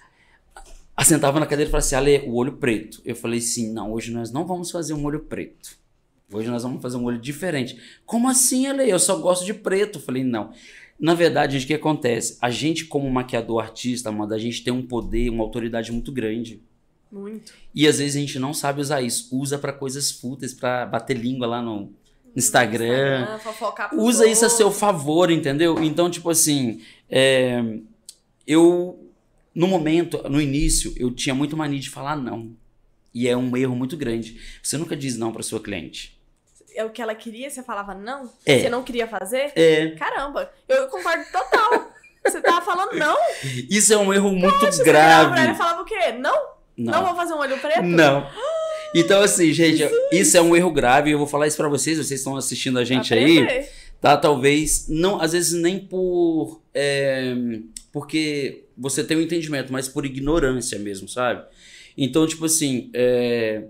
Assentava na cadeira e falava assim: Ale, o olho preto. Eu falei assim: não, hoje nós não vamos fazer um olho preto. Hoje nós vamos fazer um olho diferente. Como assim, Ale? Eu só gosto de preto. Eu falei: não. Na verdade, o que acontece? A gente, como maquiador artista, Amanda, a gente tem um poder, uma autoridade muito grande. Muito. E às vezes a gente não sabe usar isso. Usa para coisas fúteis, para bater língua lá no Instagram. Instagram Usa isso a seu favor, entendeu? Então, tipo assim, é, eu, no momento, no início, eu tinha muito mania de falar não. E é um erro muito grande. Você nunca diz não para sua cliente. É o que ela queria, você falava não? É. Você não queria fazer? É. Caramba, eu concordo total. você tava falando não? Isso é um erro muito grave. Você falava o quê? Não? Não. Não vou fazer um olho preto? Não. Então, assim, gente, isso é um erro grave. Eu vou falar isso para vocês, vocês estão assistindo a gente Aprender. aí tá? Talvez, não, às vezes nem por. É, porque você tem um entendimento, mas por ignorância mesmo, sabe? Então, tipo assim, é,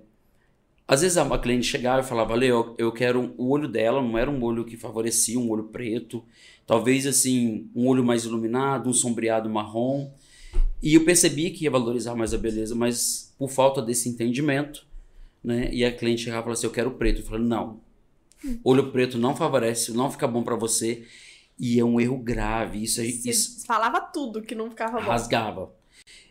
às vezes a cliente chegava e falava, Leo, eu quero o olho dela, não era um olho que favorecia um olho preto, Talvez assim, um olho mais iluminado, um sombreado marrom. E eu percebi que ia valorizar mais a beleza, mas por falta desse entendimento, né? E a cliente chegava e falava assim: Eu quero preto. Eu falei: Não, olho preto não favorece, não fica bom para você. E é um erro grave. Isso, isso falava tudo que não ficava bom. Rasgava.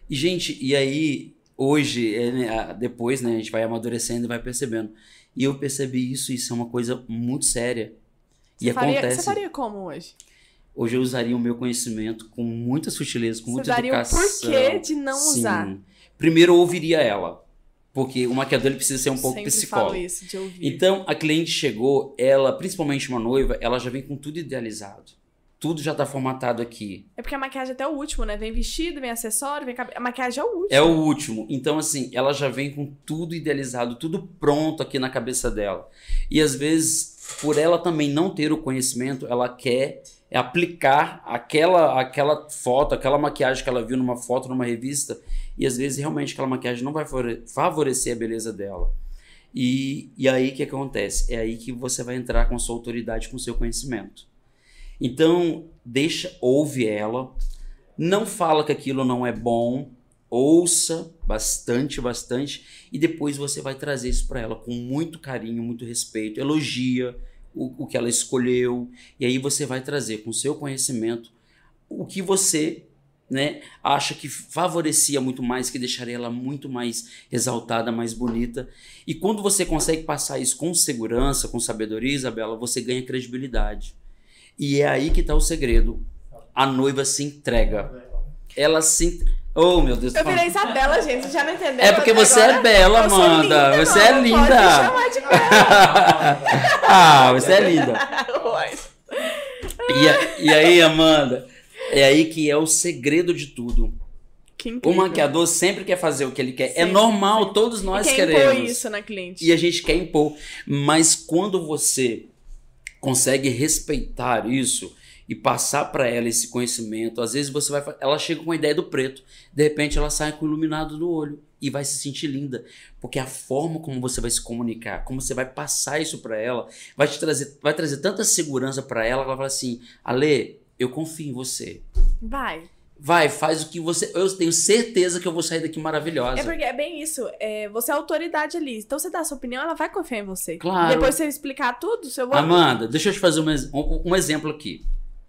E, gente, e aí, hoje, é, né, depois, né, a gente vai amadurecendo e vai percebendo. E eu percebi isso, isso é uma coisa muito séria. Você e faria, acontece. Você faria como hoje? Hoje eu usaria o meu conhecimento com muita sutileza, com você muita daria educação. o porquê de não Sim. usar. Primeiro eu ouviria ela. Porque o maquiador ele precisa ser um pouco Sempre psicólogo. Falo isso, de ouvir. Então a cliente chegou, ela, principalmente uma noiva, ela já vem com tudo idealizado. Tudo já tá formatado aqui. É porque a maquiagem é até o último, né? Vem vestido, vem acessório, vem cabe... A maquiagem é o último. É o último. Então, assim, ela já vem com tudo idealizado, tudo pronto aqui na cabeça dela. E às vezes, por ela também não ter o conhecimento, ela quer aplicar aquela, aquela foto, aquela maquiagem que ela viu numa foto, numa revista, e às vezes realmente aquela maquiagem não vai favorecer a beleza dela. E, e aí o que acontece? É aí que você vai entrar com sua autoridade, com seu conhecimento. Então, deixa, ouve ela, não fala que aquilo não é bom, ouça bastante, bastante, e depois você vai trazer isso para ela com muito carinho, muito respeito, elogia o, o que ela escolheu, e aí você vai trazer com seu conhecimento o que você né, acha que favorecia muito mais, que deixaria ela muito mais exaltada, mais bonita. E quando você consegue passar isso com segurança, com sabedoria, Isabela, você ganha credibilidade. E é aí que está o segredo. A noiva se entrega. Ela se. Oh, meu Deus. Eu virei Isabela, gente. Vocês já não entenderam? É porque você é bela, Amanda. Você é linda. Pode de bela. ah, você é linda. e, e aí, Amanda, é aí que é o segredo de tudo. O maquiador sempre quer fazer o que ele quer. É sempre, é normal, sempre. todos nós e quer queremos. Impor isso na cliente. E a gente quer impor. Mas quando você consegue respeitar isso e passar para ela esse conhecimento. Às vezes você vai, ela chega com a ideia do preto, de repente ela sai com o iluminado no olho e vai se sentir linda, porque a forma como você vai se comunicar, como você vai passar isso para ela, vai te trazer, vai trazer tanta segurança para ela, que ela vai falar assim: "Ale, eu confio em você". Vai. Vai, faz o que você. Eu tenho certeza que eu vou sair daqui maravilhosa. É porque é bem isso. É, você é autoridade ali. Então você dá a sua opinião, ela vai confiar em você. Claro. Depois você explicar tudo, você vai. Amanda, deixa eu te fazer um, um, um exemplo aqui.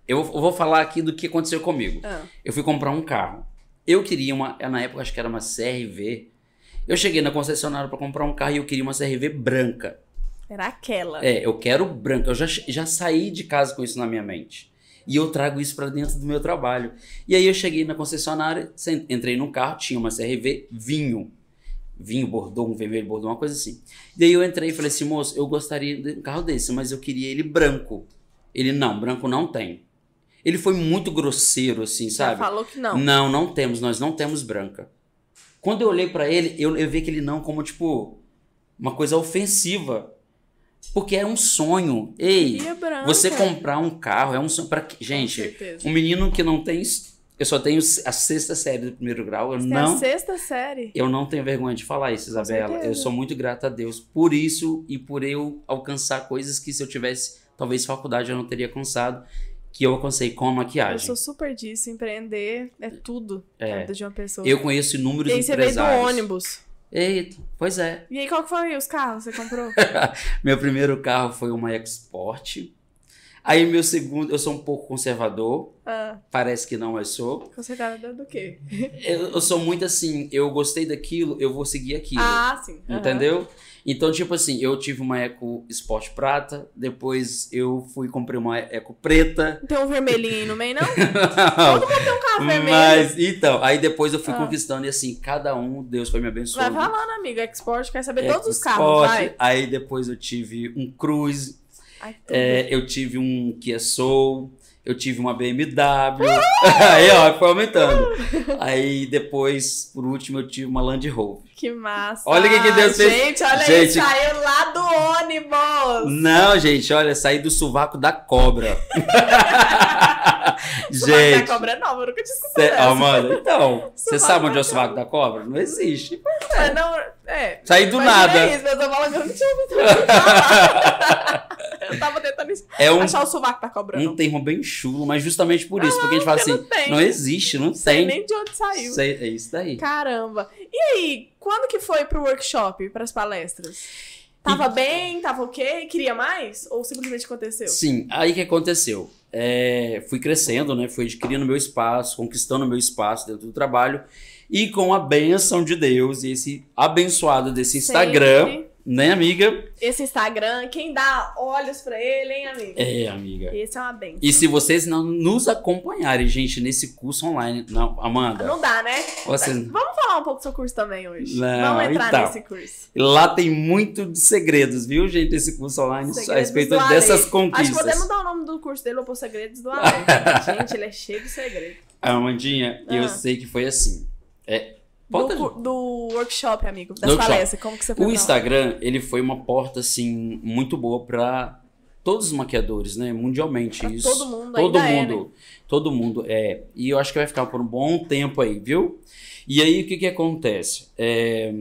Eu, eu, vou falar aqui do que aconteceu comigo. Ah. Eu fui comprar um carro. Eu queria uma. Na época, acho que era uma CRV. Eu cheguei na concessionária para comprar um carro e eu queria uma CRV branca. Era aquela. É, eu quero branca. Eu já, já saí de casa com isso na minha mente. E eu trago isso para dentro do meu trabalho. E aí eu cheguei na concessionária, entrei no carro, tinha uma CRV vinho. Vinho bordô, um vermelho bordô, uma coisa assim. E aí eu entrei e falei assim, moço, eu gostaria de um carro desse, mas eu queria ele branco. Ele, não, branco não tem. Ele foi muito grosseiro, assim, sabe? Já falou que não. Não, não temos, nós não temos branca. Quando eu olhei para ele, eu, eu vi aquele não como, tipo, uma coisa ofensiva. Porque é um sonho. Ei, você comprar um carro é um sonho para gente. Um menino que não tem eu só tenho a sexta série do primeiro grau. Eu Você não. A sexta série. Eu não tenho vergonha de falar isso, Isabela. Eu sou muito grata a Deus por isso e por eu alcançar coisas que se eu tivesse talvez faculdade eu não teria alcançado, que eu alcancei com a maquiagem. Eu sou super disso. Empreender é tudo é. de uma pessoa. Eu conheço inúmeros e aí empresários. Você veio do ônibus. Eita, pois é. E aí, qual que foi os carros que você comprou? meu primeiro carro foi uma Export. Aí, meu segundo, eu sou um pouco conservador. Ah. Parece que não, mas sou. Conservador do quê? eu, eu, sou muito assim, eu gostei daquilo, eu vou seguir aquilo. Ah, sim. Uhum. Então, tipo assim, eu tive uma Eco Sport prata, depois eu fui e comprei uma Eco preta. Tem um vermelhinho aí no meio, não? Todo mundo tem um carro vermelho. Mas, então, aí depois eu fui ah. conquistando e assim, cada um, Deus foi me abençoando. Vai falando, amigo, Export, quer saber todos os carros, vai. Aí depois eu tive um Cruze, Ai, é, eu tive um Kia Soul, eu tive uma BMW. aí, ó, foi aumentando. aí depois, por último, eu tive uma Land Rover. Que massa. Olha o que, que Deus fez. Gente, olha gente, aí, saiu lá do ônibus. Não, gente, olha, saí do sovaco da cobra. gente. da cobra é nova, eu nunca tinha escutado. Cê, oh, mano, então, você sabe onde é o sovaco da cobra? Não existe. Mas não, é. Saí do nada. Isso, eu tô falando que eu não tinha ouvido Eu tava tentando é um, achar o sovaco tá cobrando. Um termo bem chulo, mas justamente por isso. porque a gente fala assim, não, não, existe, não, sei tem. nem de onde saiu. Sei, é isso daí. Caramba. E aí, quando que foi pro workshop, pras palestras? Tava e... bem, tava ok? Queria mais? Ou simplesmente aconteceu? Sim, aí que aconteceu. É, fui crescendo, né? Fui adquirindo meu espaço, conquistando meu espaço dentro do trabalho. E com a benção de Deus e esse abençoado desse Instagram, Sempre né, amiga? Esse Instagram, quem dá olhos para ele, hein, amiga? É, amiga. Esse é uma benção. E se vocês não nos acompanharem, gente, nesse curso online, não, Amanda. Não dá, né? Vamos falar um pouco do seu curso também hoje. Não, Vamos entrar então, nesse curso. Lá tem muito de segredos, viu, gente, esse curso online segredos a respeito dessas conquistas. Acho que podemos dar o nome do curso dele ou por Segredos do Ale. gente, ele é cheio de segredos. Amandinha, ah. eu sei que foi assim. É, do, do, workshop, amigo, das palestras, como que você foi O Instagram, ele foi uma porta, assim, muito boa para todos os maquiadores, né? Mundialmente. Pra isso. todo mundo, Todo mundo. É, né? Todo mundo, é. E eu acho que vai ficar por um bom tempo aí, viu? E aí, o que que acontece? É,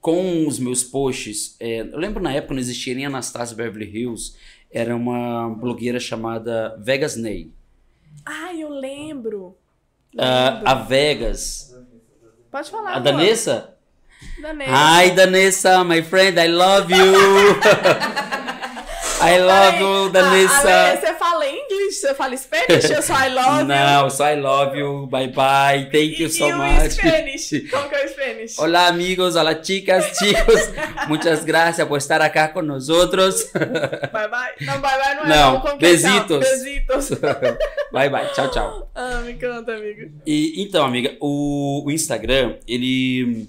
com os meus posts, é, eu lembro na época não existia nem Anastasia Beverly Hills, era uma blogueira chamada Vegas Ney. Ah, eu lembro. lembro. Uh, a Vegas Pode falar. A Danessa? Danessa. Hi, Danessa, my friend, I love you. I love you, Danessa. você fala inglês? Você fala Spanish só I love you? Não, só I love you. Bye bye. Thank you so e much. o Spanish? Como que é o Spanish? Hola amigos, hola chicas, chicos. Muchas gracias por estar acá con nosotros. Bye bye. Não, bye bye não é. Não, não besitos. Besitos. bye bye. Tchau, tchau. Ah, me encanta, amiga. E, então, amiga, o, o Instagram, ele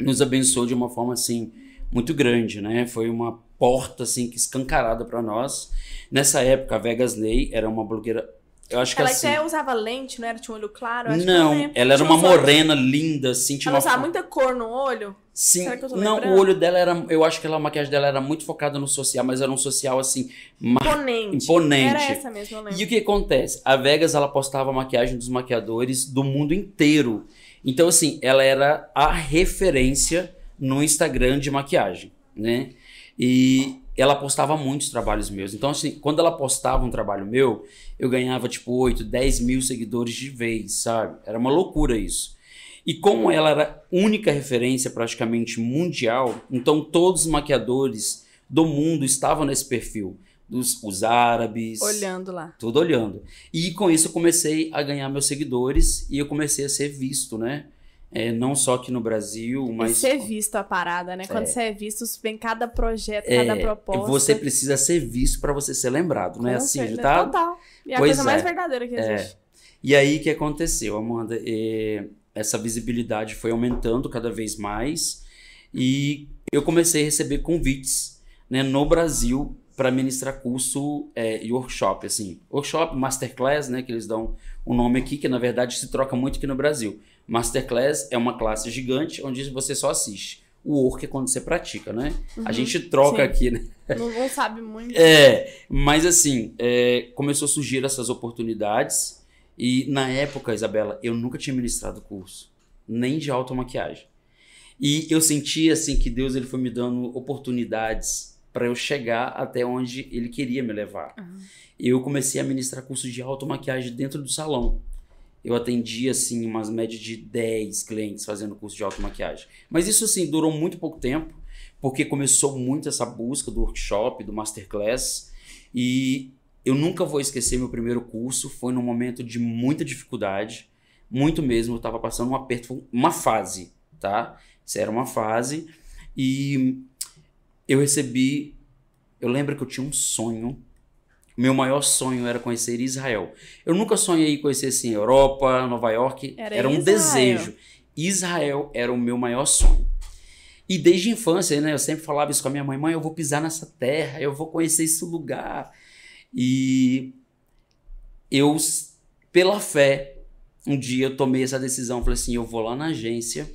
nos abençoou de uma forma assim muito grande, né? Foi uma porta assim que escancarada para nós. Nessa época, a Vegas Ney era uma blogueira eu acho que ela assim, até usava lente, não era? Tinha um olho claro? não, ela era uma morena linda, assim. Tinha ela uma... usava muita cor no olho? Sim, não, lembrando? o olho dela era. Eu acho que ela, a maquiagem dela era muito focada no social, mas era um social assim. Imponente. Imponente. Era essa mesmo, eu lembro. E o que acontece? A Vegas ela postava a maquiagem dos maquiadores do mundo inteiro. Então, assim, ela era a referência no Instagram de maquiagem, né? E ela postava muitos trabalhos meus. Então, assim, quando ela postava um trabalho meu, eu ganhava tipo 8, 10 mil seguidores de vez, sabe? Era uma loucura isso. E como ela era única referência praticamente mundial, então todos os maquiadores do mundo estavam nesse perfil. Dos, os árabes. Olhando lá. Tudo olhando. E com isso eu comecei a ganhar meus seguidores e eu comecei a ser visto, né? É, não só aqui no Brasil, mas. E ser visto a parada, né? Quando é. você é visto, vem cada projeto, é, cada proposta. Você precisa ser visto para você ser lembrado, não é assim? Certeza, tá? Total. E é a coisa mais é. verdadeira que é. existe. E aí o que aconteceu, Amanda? essa visibilidade foi aumentando cada vez mais e eu comecei a receber convites né, no Brasil para ministrar curso é, e workshop, assim. Workshop, masterclass, né, que eles dão o um nome aqui, que na verdade se troca muito aqui no Brasil. Masterclass é uma classe gigante onde você só assiste. O work é quando você pratica, né? Uhum, a gente troca sim. aqui, né? Não, não, sabe muito. É, mas assim, é, começou a surgir essas oportunidades. E na época, Isabela, eu nunca tinha ministrado curso, nem de automaquiagem. E eu senti assim que Deus ele foi me dando oportunidades para eu chegar até onde ele queria me levar. Uhum. Eu comecei a ministrar cursos de automaquiagem dentro do salão eu atendi assim umas médias de 10 clientes fazendo curso de automaquiagem. Mas isso assim durou muito pouco tempo, porque começou muito essa busca do workshop, do masterclass, e eu nunca vou esquecer meu primeiro curso, foi num momento de muita dificuldade, muito mesmo, eu estava passando um aperto, uma fase, tá? Isso era uma fase e eu recebi, eu lembro que eu tinha um sonho meu maior sonho era conhecer Israel. Eu nunca sonhei conhecer assim Europa, Nova York. Era, era um Israel. desejo. Israel era o meu maior sonho. E desde a infância, né, eu sempre falava isso com a minha mãe: mãe, eu vou pisar nessa terra, eu vou conhecer esse lugar. E eu, pela fé, um dia eu tomei essa decisão. Falei assim: eu vou lá na agência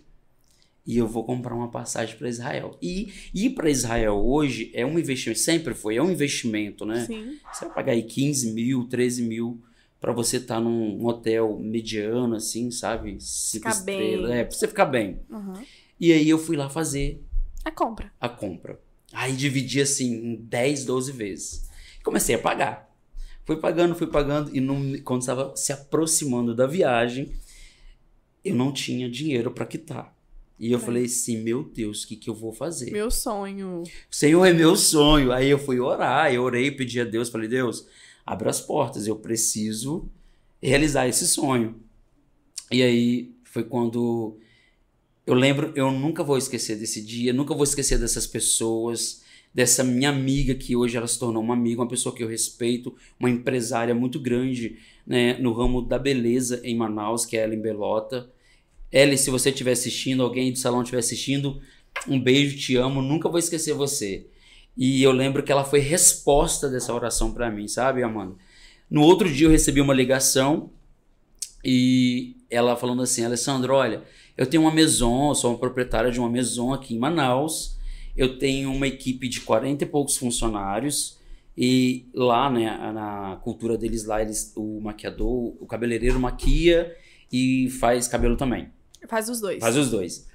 e eu vou comprar uma passagem para Israel. E ir para Israel hoje é um investimento, sempre foi, é um investimento, né? Sim. Você vai pagar aí 15 mil, 13 mil para você estar tá num hotel mediano, assim, sabe? Cinco ficar estrelas. Bem. É, pra você ficar bem. Uhum. E aí eu fui lá fazer a compra. A compra. Aí dividi assim em 10, 12 vezes. Comecei a pagar. Fui pagando, fui pagando, e não, quando estava se aproximando da viagem, eu não tinha dinheiro para quitar. E eu é. falei assim, meu Deus, o que, que eu vou fazer? Meu sonho. Senhor, é meu sonho. Aí eu fui orar, eu orei, pedi a Deus, falei, Deus, abre as portas, eu preciso realizar esse sonho. E aí foi quando eu lembro, eu nunca vou esquecer desse dia, nunca vou esquecer dessas pessoas, dessa minha amiga que hoje ela se tornou uma amiga, uma pessoa que eu respeito, uma empresária muito grande né, no ramo da beleza em Manaus, que é a Ellen Belota. Ellie, se você estiver assistindo, alguém do salão estiver assistindo, um beijo, te amo, nunca vou esquecer você. E eu lembro que ela foi resposta dessa oração para mim, sabe, Amanda? No outro dia eu recebi uma ligação e ela falando assim: Alessandro, olha, eu tenho uma maison, sou uma proprietária de uma maison aqui em Manaus. Eu tenho uma equipe de 40 e poucos funcionários. E lá, né, na cultura deles lá, eles, o maquiador, o cabeleireiro maquia e faz cabelo também. Faz os dois. Faz os dois.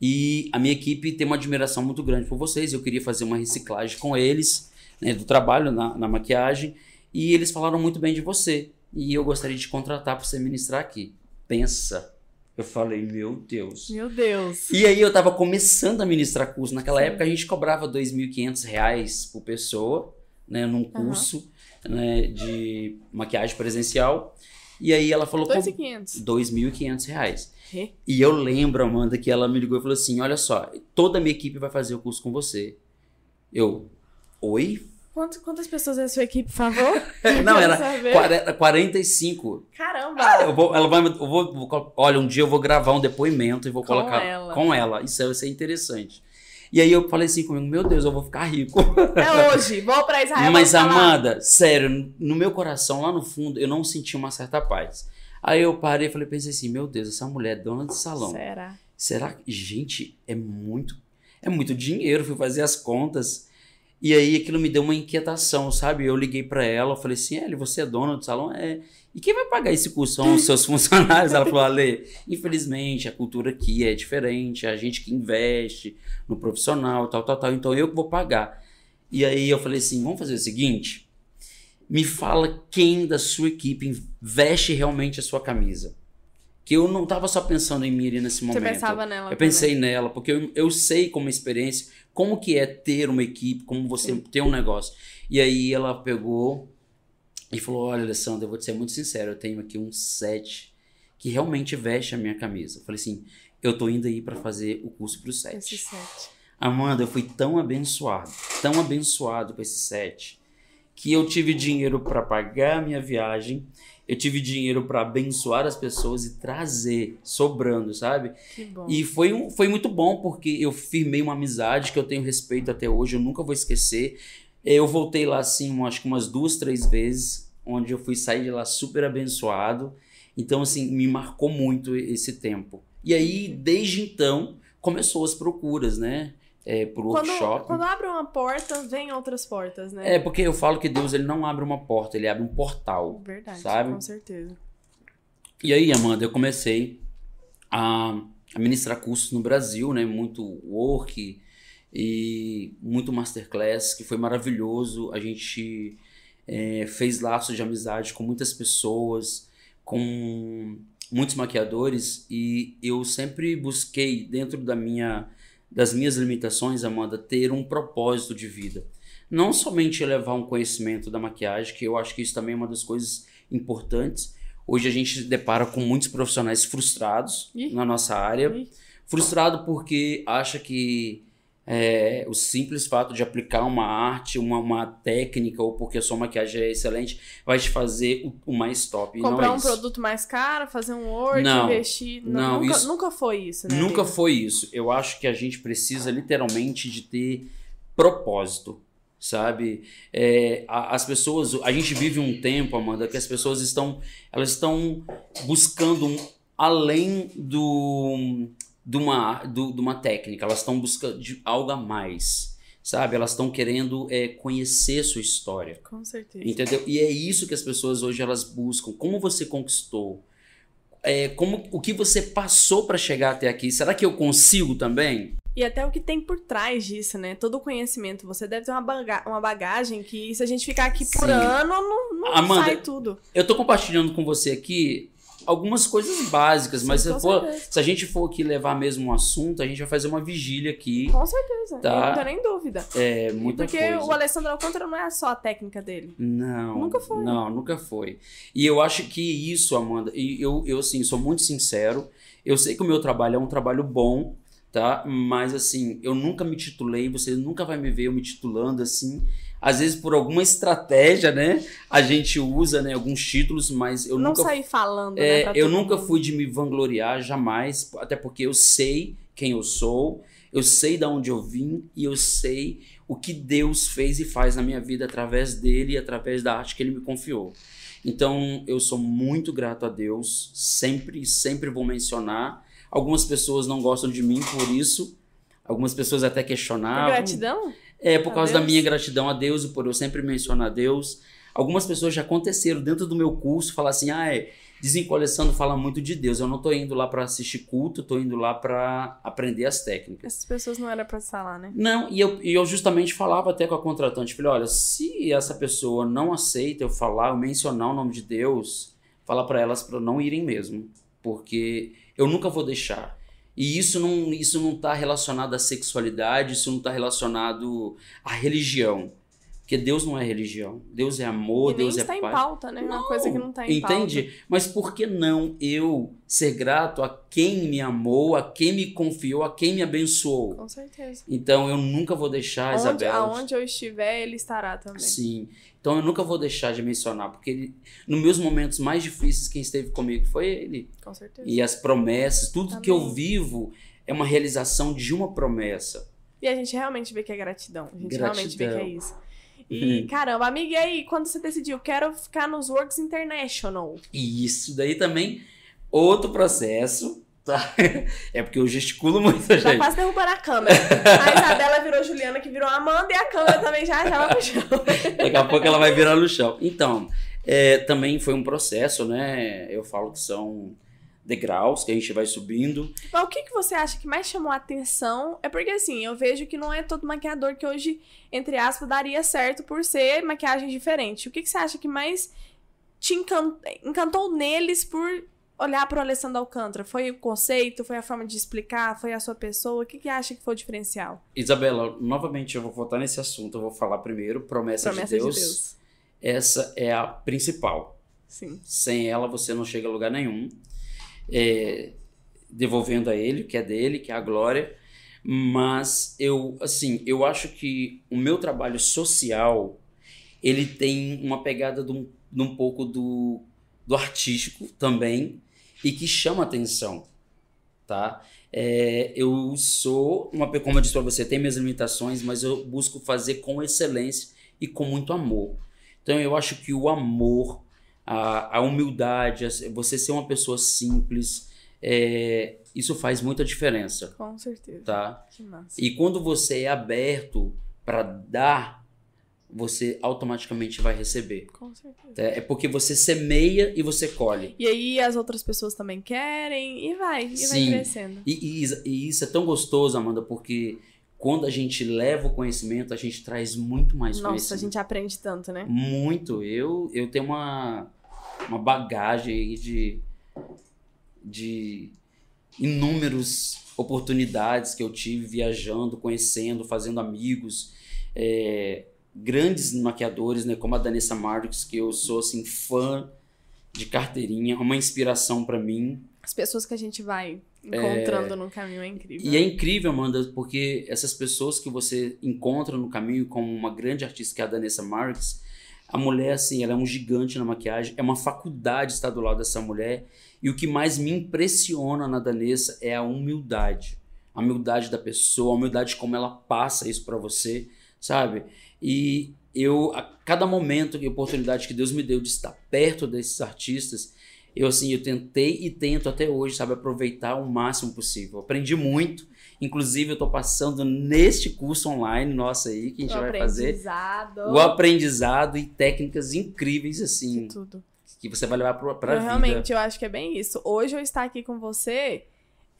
E a minha equipe tem uma admiração muito grande por vocês. Eu queria fazer uma reciclagem com eles, né, do trabalho na, na maquiagem. E eles falaram muito bem de você. E eu gostaria de contratar para você ministrar aqui. Pensa. Eu falei, meu Deus. Meu Deus. E aí eu tava começando a ministrar curso. Naquela Sim. época a gente cobrava R$ 2.500 por pessoa, né, num curso uhum. né, de maquiagem presencial. E aí ela falou... 2.500. 2.500 E eu lembro, Amanda, que ela me ligou e falou assim, olha só, toda a minha equipe vai fazer o curso com você. Eu, oi? Quantas, quantas pessoas é a sua equipe, por favor? Não, era saber. 45. Caramba! Ah, eu vou, ela vai, eu vou, vou, olha, um dia eu vou gravar um depoimento e vou com colocar ela. com ela. Isso vai ser interessante. E aí eu falei assim comigo, meu Deus, eu vou ficar rico. É hoje, vou pra Israel. Mas Amanda, sério, no meu coração, lá no fundo, eu não senti uma certa paz. Aí eu parei e falei, pensei assim, meu Deus, essa mulher é dona de salão. Será? Será que, gente, é muito, é muito dinheiro, fui fazer as contas. E aí aquilo me deu uma inquietação, sabe? Eu liguei para ela, falei assim, Eli, você é dona do salão? É. E quem vai pagar esse curso são os seus funcionários? Ela falou, Ale, infelizmente a cultura aqui é diferente, a gente que investe no profissional, tal, tal, tal, então eu que vou pagar. E aí eu falei assim, vamos fazer o seguinte, me fala quem da sua equipe veste realmente a sua camisa. Que eu não estava só pensando em Miri nesse momento. Você pensava nela. Eu também. pensei nela, porque eu, eu sei como experiência, como que é ter uma equipe, como você Sim. ter um negócio. E aí ela pegou e falou: Olha, Alessandra, eu vou te ser muito sincero, eu tenho aqui um set que realmente veste a minha camisa. Eu falei assim: eu tô indo aí para fazer o curso pro set. Esse set. Amanda, eu fui tão abençoado, tão abençoado com esse set que eu tive dinheiro para pagar a minha viagem, eu tive dinheiro para abençoar as pessoas e trazer sobrando, sabe? Que bom. E foi, um, foi muito bom porque eu firmei uma amizade que eu tenho respeito até hoje, eu nunca vou esquecer. Eu voltei lá assim, acho que umas duas, três vezes, onde eu fui sair de lá super abençoado. Então, assim, me marcou muito esse tempo. E aí, desde então, começou as procuras, né? É, por quando, workshop. Quando abre uma porta, vem outras portas, né? É, porque eu falo que Deus ele não abre uma porta, ele abre um portal. Verdade, sabe? com certeza. E aí, Amanda, eu comecei a, a ministrar cursos no Brasil, né? Muito work e muito masterclass, que foi maravilhoso. A gente é, fez laços de amizade com muitas pessoas, com muitos maquiadores e eu sempre busquei dentro da minha das minhas limitações, Amanda, ter um propósito de vida. Não somente elevar um conhecimento da maquiagem, que eu acho que isso também é uma das coisas importantes. Hoje a gente se depara com muitos profissionais frustrados Ih. na nossa área. Ih. Frustrado porque acha que é, o simples fato de aplicar uma arte, uma, uma técnica, ou porque a sua maquiagem é excelente, vai te fazer o, o mais top. Comprar é um produto mais caro, fazer um work, não, investir. Não, não nunca, isso, nunca foi isso, né? Nunca foi isso. Eu acho que a gente precisa literalmente de ter propósito sabe? É, as pessoas, a gente vive um tempo, Amanda, que as pessoas estão, elas estão buscando um, além do de uma, do, de uma técnica, elas estão buscando de algo a mais, sabe? Elas estão querendo é, conhecer sua história. Com certeza. Entendeu? E é isso que as pessoas hoje elas buscam. Como você conquistou? É, como o que você passou para chegar até aqui? Será que eu consigo também? E até o que tem por trás disso, né? Todo o conhecimento. Você deve ter uma, baga uma bagagem que, se a gente ficar aqui por Sim. ano, não, não Amanda, sai tudo. Eu tô compartilhando com você aqui algumas coisas básicas, Sim, mas se, for, se, a gente for aqui levar mesmo um assunto, a gente vai fazer uma vigília aqui. Com certeza, tá? não tenho nem dúvida. É, muita Porque coisa. o Alessandro Alcântara não é só a técnica dele. Não. Nunca foi. Não, nunca foi. E eu acho que isso, Amanda, e eu, eu assim, sou muito sincero, eu sei que o meu trabalho é um trabalho bom, tá? Mas assim, eu nunca me titulei, você nunca vai me ver eu me titulando assim às vezes por alguma estratégia, né? A gente usa né, alguns títulos, mas eu não nunca. Não sair falando, é, né? Eu nunca mundo. fui de me vangloriar, jamais. Até porque eu sei quem eu sou, eu sei de onde eu vim e eu sei o que Deus fez e faz na minha vida através dele e através da arte que ele me confiou. Então eu sou muito grato a Deus, sempre, sempre vou mencionar. Algumas pessoas não gostam de mim por isso, algumas pessoas até questionavam. Gratidão? É, por a causa Deus? da minha gratidão a Deus e por eu sempre mencionar a Deus. Algumas pessoas já aconteceram dentro do meu curso, falar assim, ah, é, Desencoleçando fala muito de Deus. Eu não tô indo lá para assistir culto, tô indo lá para aprender as técnicas. Essas pessoas não era para falar, né? Não, e eu, e eu justamente falava até com a contratante, falei, olha, se essa pessoa não aceita eu falar, eu mencionar o nome de Deus, fala para elas para não irem mesmo, porque eu nunca vou deixar. E isso não isso não está relacionado à sexualidade, isso não está relacionado à religião. Porque Deus não é religião. Deus é amor, e Deus é paz. está em pauta, né? Não, Uma coisa que não está em entende? pauta. Mas por que não eu ser grato a quem me amou, a quem me confiou, a quem me abençoou? Com certeza. Então eu nunca vou deixar, Onde, Isabela. Aonde eu estiver, ele estará também. Sim. Então eu nunca vou deixar de mencionar, porque ele, nos meus momentos mais difíceis, quem esteve comigo foi ele. Com certeza. E as promessas, tudo Amém. que eu vivo é uma realização de uma promessa. E a gente realmente vê que é gratidão. A gente gratidão. realmente vê que é isso. E, uhum. caramba, amiga, e aí, quando você decidiu, quero ficar nos Works International? Isso daí também, outro processo, tá? É porque eu gesticulo muito, já gente. Quase derrubando a câmera. A Isabela virou Juliana, que virou Amanda, e a câmera também já, já vai pro chão. Daqui a pouco ela vai virar no chão. Então, é, também foi um processo, né? Eu falo que são degraus que a gente vai subindo. Mas o que, que você acha que mais chamou a atenção? É porque, assim, eu vejo que não é todo maquiador que hoje, entre aspas, daria certo por ser maquiagem diferente. O que, que você acha que mais te encantou neles por olhar para o Alessandro Alcântara? Foi o conceito? Foi a forma de explicar? Foi a sua pessoa? O que, que acha que foi o diferencial? Isabela, novamente eu vou voltar nesse assunto. Eu vou falar primeiro, promessa, promessa de, Deus. de Deus. Essa é a principal. Sim. Sem ela você não chega a lugar nenhum é, devolvendo a ele, que é dele, que é a glória. Mas eu, assim, eu acho que o meu trabalho social ele tem uma pegada de um, de um pouco do, do artístico também e que chama atenção, tá? É, eu sou uma como eu disse para você, tem minhas limitações, mas eu busco fazer com excelência e com muito amor. Então eu acho que o amor a, a humildade, você ser uma pessoa simples, é, isso faz muita diferença. Com certeza. Tá? Que massa. E quando você é aberto para dar, você automaticamente vai receber. Com certeza. É, é porque você semeia e você colhe. E aí as outras pessoas também querem e vai, e Sim. vai crescendo. E, e, e isso é tão gostoso, Amanda, porque quando a gente leva o conhecimento, a gente traz muito mais Nossa, conhecimento. Nossa, a gente aprende tanto, né? Muito. Eu, eu tenho uma uma bagagem de, de inúmeras oportunidades que eu tive viajando, conhecendo, fazendo amigos, é, grandes maquiadores, né, como a Danessa Marques, que eu sou assim fã de carteirinha, uma inspiração para mim. As pessoas que a gente vai encontrando é, no caminho é incrível. E é incrível, Amanda, porque essas pessoas que você encontra no caminho, como uma grande artista que é a Danessa Marques, a mulher, assim, ela é um gigante na maquiagem, é uma faculdade estar do lado dessa mulher. E o que mais me impressiona na Danessa é a humildade. A humildade da pessoa, a humildade como ela passa isso para você, sabe? E eu, a cada momento e oportunidade que Deus me deu de estar perto desses artistas, eu assim, eu tentei e tento até hoje, sabe, aproveitar o máximo possível. aprendi muito Inclusive, eu estou passando neste curso online nosso aí, que a gente o vai fazer. O aprendizado e técnicas incríveis, assim. De tudo. Que você vai levar para a vida. Realmente, eu acho que é bem isso. Hoje eu estar aqui com você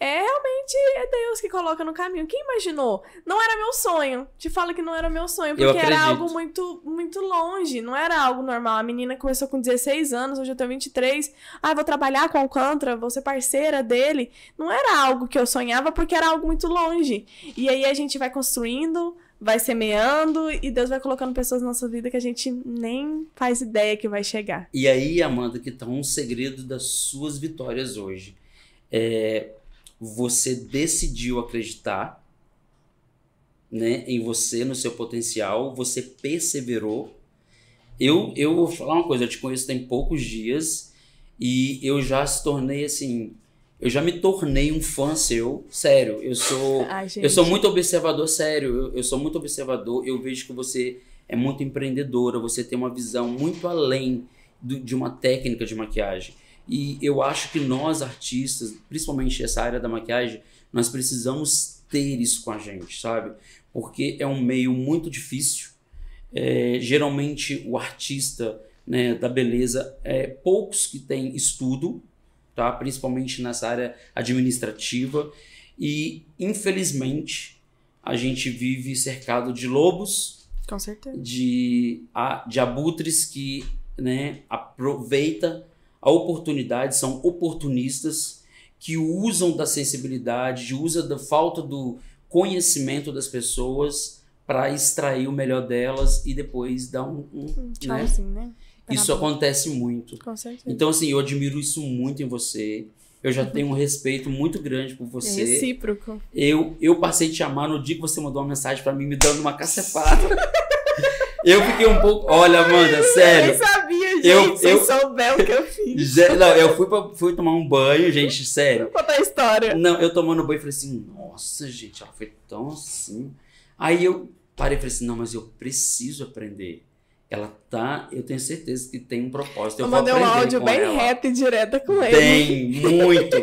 é realmente é Deus que coloca no caminho. Quem imaginou? Não era meu sonho. Te falo que não era meu sonho, porque era algo muito, muito longe. Não era algo normal. A menina começou com 16 anos, hoje eu tenho 23. Ah, vou trabalhar com o Alcântara, vou ser parceira dele. Não era algo que eu sonhava, porque era algo muito longe. E aí a gente vai construindo, vai semeando e Deus vai colocando pessoas na nossa vida que a gente nem faz ideia que vai chegar. E aí, Amanda, que tá um segredo das suas vitórias hoje. É, você decidiu acreditar né, em você, no seu potencial, você perseverou. Eu, eu vou falar uma coisa, eu te conheço tem poucos dias e eu já se tornei assim, eu já me tornei um fã seu, sério. Eu sou, Ai, eu sou muito observador, sério. Eu, eu sou muito observador. Eu vejo que você é muito empreendedora, você tem uma visão muito além do, de uma técnica de maquiagem. E eu acho que nós, artistas, principalmente essa área da maquiagem, nós precisamos ter isso com a gente, sabe? Porque é um meio muito difícil. É, geralmente, o artista né, da beleza, é poucos que têm estudo, tá? principalmente nessa área administrativa. E, infelizmente, a gente vive cercado de lobos, com certeza. De, de abutres que né, aproveita a oportunidade, são oportunistas que usam da sensibilidade, usam da falta do conhecimento das pessoas para extrair o melhor delas e depois dar um, um, né? né? Isso acontece muito. Com certeza. Então, assim, eu admiro isso muito em você. Eu já tenho um respeito muito grande por você. É recíproco. Eu, eu passei a te amar no dia que você mandou uma mensagem para mim me dando uma cacepada. Eu fiquei um pouco. Olha, Amanda, sério. Eu nem gente. Eu, eu, souber o que eu fiz. não, eu fui, pra, fui tomar um banho, gente, sério. Vou contar a história. Não, eu tomando banho falei assim, nossa, gente, ela foi tão assim. Aí eu parei e falei assim, não, mas eu preciso aprender. Ela tá, eu tenho certeza que tem um propósito. Eu, eu mandei um áudio bem ela. reto e direta com ele. Tem, muito.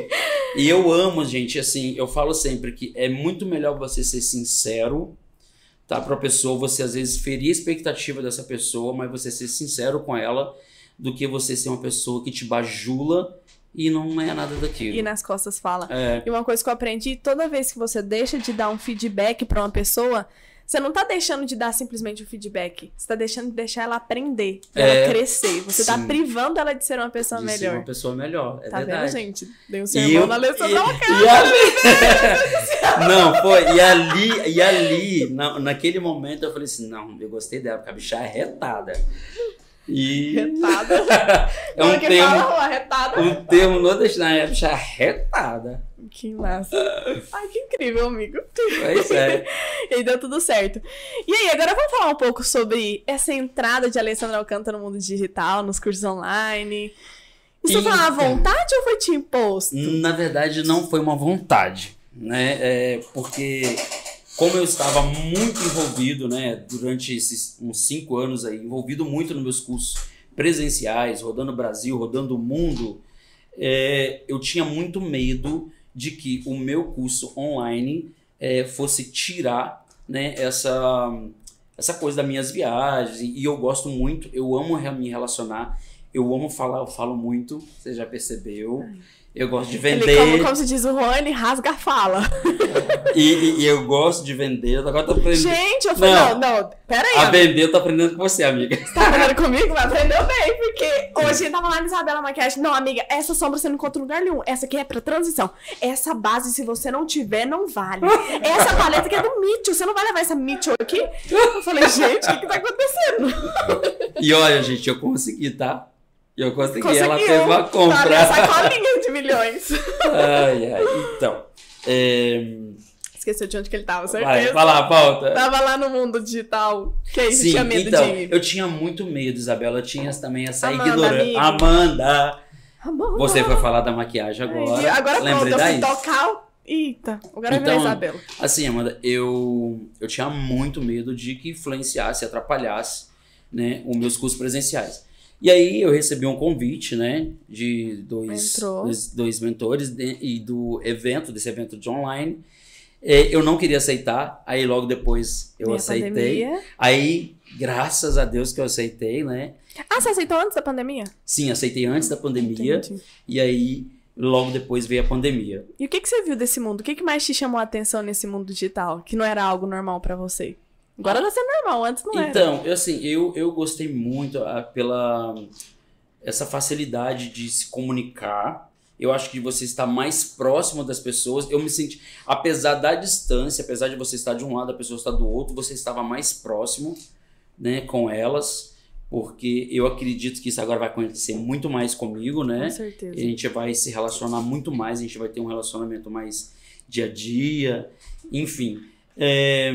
e eu amo, gente, assim, eu falo sempre que é muito melhor você ser sincero tá? Para a pessoa, você às vezes ferir a expectativa dessa pessoa, mas você ser sincero com ela, do que você ser uma pessoa que te bajula e não é nada daquilo. E nas costas fala. É. E uma coisa que eu aprendi, toda vez que você deixa de dar um feedback para uma pessoa, você não tá deixando de dar simplesmente o feedback. Você tá deixando de deixar ela aprender, é, ela crescer. Você tá sim. tá privando ela de ser uma pessoa de melhor. Ser uma pessoa melhor, é tá verdade. vendo, gente? Deu um sermão eu, na lição da ali... Não, foi. E ali, e ali na, naquele momento, eu falei assim: não, eu gostei dela, porque a bicha é retada. E... Retada. é um termo, fala, retada. um termo nordestino, é a bicha retada. Que massa. Ai, que incrível, amigo. Pois é. e deu tudo certo. E aí, agora vamos falar um pouco sobre essa entrada de Alessandra Alcântara no mundo digital, nos cursos online. Isso foi uma vontade ou foi te imposto? Na verdade, não foi uma vontade, né? É porque como eu estava muito envolvido, né, durante esses uns cinco anos aí, envolvido muito nos meus cursos presenciais, rodando o Brasil, rodando o mundo, é, eu tinha muito medo de que o meu curso online é, fosse tirar né, essa, essa coisa das minhas viagens. E eu gosto muito, eu amo me relacionar, eu amo falar, eu falo muito, você já percebeu. Ai. Eu gosto de vender. Ele, como, como se diz o ele rasga a fala. E, e, e, eu gosto de vender. Agora tô aprendendo. Gente, eu falei, não, não, não pera aí. A vender eu tô aprendendo com você, amiga. Você tá aprendendo comigo? Mas aprendeu bem, porque hoje gente tava lá na Isabela Maquiagem. Não, amiga, essa sombra você não encontra em lugar nenhum. Essa aqui é pra transição. Essa base, se você não tiver, não vale. Essa paleta aqui é do Mitchell. Você não vai levar essa Mitchell aqui? Eu falei, gente, o que que tá acontecendo? E olha, gente, eu consegui, tá? E eu consegui, Conseguiu. ela fez uma compra. Tá sacolinha de milhões. ai, ai. Então. É... Esqueceu de onde que ele tava, certeza. Vai, lá, pauta. Tava lá no mundo digital. Que aí Sim, tinha medo então, de... eu tinha muito medo, Isabela. Eu tinha também essa ignorância. Amanda! Amanda! Você foi falar da maquiagem agora. Ai, agora pronto, eu fui tocar... Eita, agora então, é Isabela. Assim, Amanda, eu, eu tinha muito medo de que influenciasse, atrapalhasse né, os meus cursos presenciais. E aí eu recebi um convite, né, de dois, dois, dois, mentores de, e do evento, desse evento de online. É, eu não queria aceitar, aí logo depois eu aceitei. Pandemia. Aí, graças a Deus que eu aceitei, né? Ah, você aceitou antes da pandemia? Sim, aceitei antes da pandemia. Entendi. E aí Logo depois veio a pandemia. E o que, que você viu desse mundo? O que, que mais te chamou a atenção nesse mundo digital? Que não era algo normal para você? Agora tá sendo normal, antes não era. Então, eu, assim, eu, eu gostei muito a, ah, pela essa facilidade de se comunicar. Eu acho que você está mais próximo das pessoas. Eu me senti, apesar da distância, apesar de você estar de um lado, a pessoa estar do outro, você estava mais próximo, né, com elas porque eu acredito que isso agora vai acontecer muito mais comigo, né? Com certeza. a gente vai se relacionar muito mais, a gente vai ter um relacionamento mais dia a dia, enfim. É,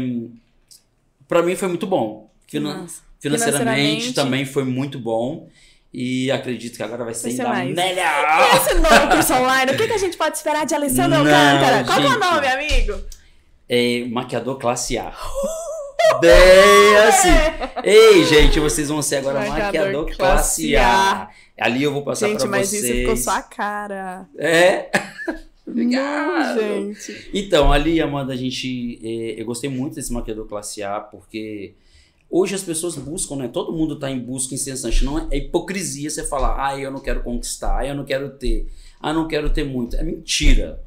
para mim foi muito bom. Finan financeiramente, financeiramente, também foi muito bom. E acredito que agora vai ser, vai ser ainda mais. melhor. E esse novo curso online, o que, que a gente pode esperar de Alessandro Alcântara? Qual é o nome, amigo? É maquiador classe A. Bem assim. Ei, gente, vocês vão ser agora maquiador, maquiador classe A. Ali eu vou passar gente, pra vocês. Gente, mas isso ficou só a cara. É. Obrigado. Não, gente. Então, ali, Amanda, a gente. Eh, eu gostei muito desse maquiador classe A, porque hoje as pessoas buscam, né? Todo mundo tá em busca incessante. Não é, é hipocrisia você falar, ah, eu não quero conquistar, ah, eu não quero ter, ah, não quero ter muito. É mentira.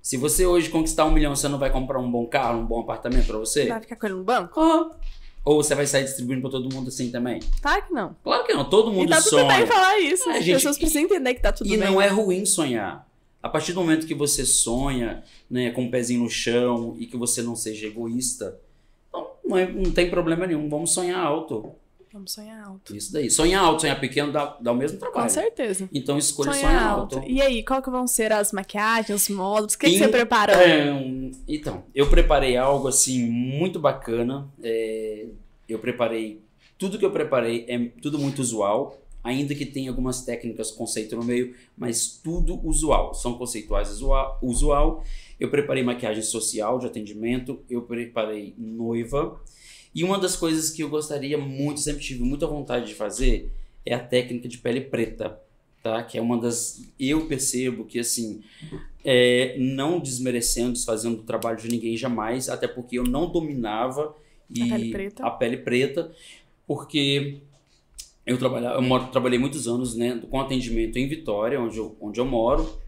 Se você hoje conquistar um milhão, você não vai comprar um bom carro, um bom apartamento para você? Vai ficar com ele no banco? Oh. Ou você vai sair distribuindo para todo mundo assim também? Claro que não. Claro que não. Todo mundo e tá sonha. tudo bem falar isso. É, As gente... pessoas precisam entender que tá tudo e bem. E não é ruim sonhar. A partir do momento que você sonha, né, com o um pezinho no chão e que você não seja egoísta, não, não, é, não tem problema nenhum. Vamos sonhar alto. Vamos sonhar alto. Isso daí. Sonhar alto, sonhar pequeno dá, dá o mesmo trabalho. Com certeza. Então escolha sonhar, sonhar alto. alto. E aí, qual que vão ser as maquiagens, os módulos? O que, que você preparou? então, eu preparei algo assim muito bacana. É, eu preparei. Tudo que eu preparei é tudo muito usual. Ainda que tenha algumas técnicas conceito no meio, mas tudo usual. São conceituais usual. usual. Eu preparei maquiagem social de atendimento, eu preparei noiva, e uma das coisas que eu gostaria muito, sempre tive muita vontade de fazer, é a técnica de pele preta, tá? Que é uma das. Eu percebo que, assim, é, não desmerecendo, desfazendo o trabalho de ninguém jamais, até porque eu não dominava a pele preta, a pele preta porque eu, trabalhava, eu moro, trabalhei muitos anos né, com atendimento em Vitória, onde eu, onde eu moro,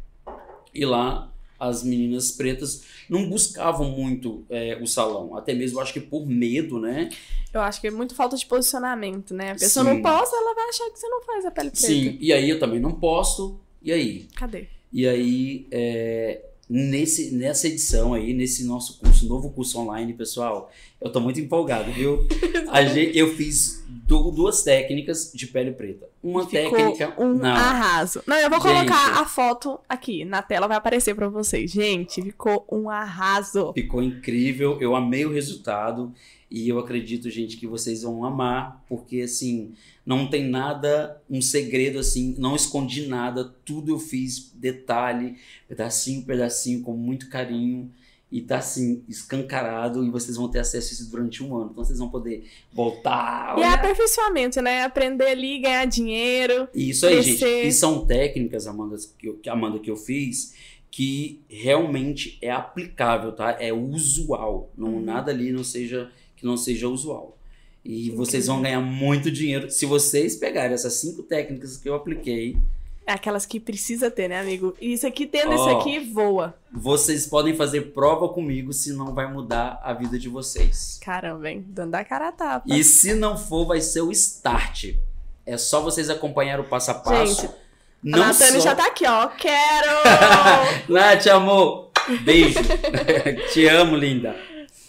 e lá as meninas pretas não buscavam muito é, o salão, até mesmo acho que por medo, né? Eu acho que é muito falta de posicionamento, né? A pessoa Sim. não posta, ela vai achar que você não faz a pele preta. Sim, e aí eu também não posto, e aí? Cadê? E aí, é, nesse, nessa edição aí, nesse nosso curso, novo curso online, pessoal, eu tô muito empolgado, viu? Gente, eu fiz duas técnicas de pele preta. Uma Ficou técnica. Um não. arraso. Não, eu vou gente, colocar a foto aqui na tela, vai aparecer para vocês. Gente, ficou um arraso. Ficou incrível, eu amei o resultado. E eu acredito, gente, que vocês vão amar, porque assim, não tem nada, um segredo assim, não escondi nada, tudo eu fiz, detalhe, pedacinho, pedacinho, com muito carinho e tá assim, escancarado, e vocês vão ter acesso a isso durante um ano. Então vocês vão poder voltar. E é aperfeiçoamento, né? Aprender ali, ganhar dinheiro. Isso aí, crescer. gente. E são técnicas, Amanda, que eu, Amanda, que eu fiz, que realmente é aplicável, tá? É usual. Não, uhum. Nada ali não seja que não seja usual. E vocês vão ganhar muito dinheiro se vocês pegarem essas cinco técnicas que eu apliquei é aquelas que precisa ter, né, amigo? E isso aqui, tendo oh, isso aqui, voa. Vocês podem fazer prova comigo se não vai mudar a vida de vocês. Caramba, hein? Dando a cara a tapa. E se não for, vai ser o start. É só vocês acompanhar o passo a passo. Gente, não a Natane só... já tá aqui, ó. Quero! Nath, amor. Beijo. Te amo, linda.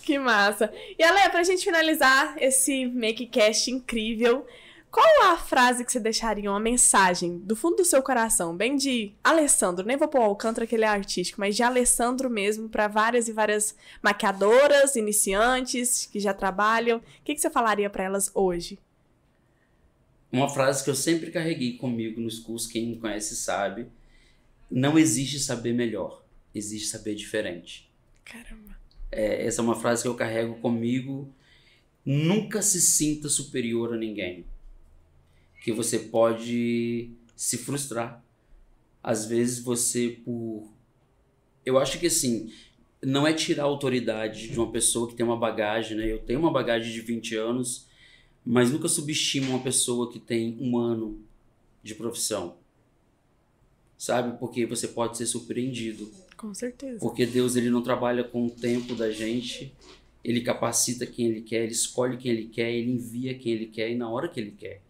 Que massa. E Ale, pra gente finalizar esse MakeCast incrível, qual a frase que você deixaria, uma mensagem do fundo do seu coração, bem de Alessandro, nem vou pôr o Alcântara que ele é artístico, mas de Alessandro mesmo, para várias e várias maquiadoras, iniciantes que já trabalham. O que, que você falaria para elas hoje? Uma frase que eu sempre carreguei comigo nos cursos, quem me conhece sabe. Não existe saber melhor, existe saber diferente. Caramba. É, essa é uma frase que eu carrego comigo. Nunca se sinta superior a ninguém que você pode se frustrar. Às vezes você por eu acho que assim, não é tirar a autoridade de uma pessoa que tem uma bagagem, né? Eu tenho uma bagagem de 20 anos, mas nunca subestimo uma pessoa que tem um ano de profissão. sabe? Porque você pode ser surpreendido. Com certeza. Porque Deus ele não trabalha com o tempo da gente, ele capacita quem ele quer, ele escolhe quem ele quer, ele envia quem ele quer e na hora que ele quer.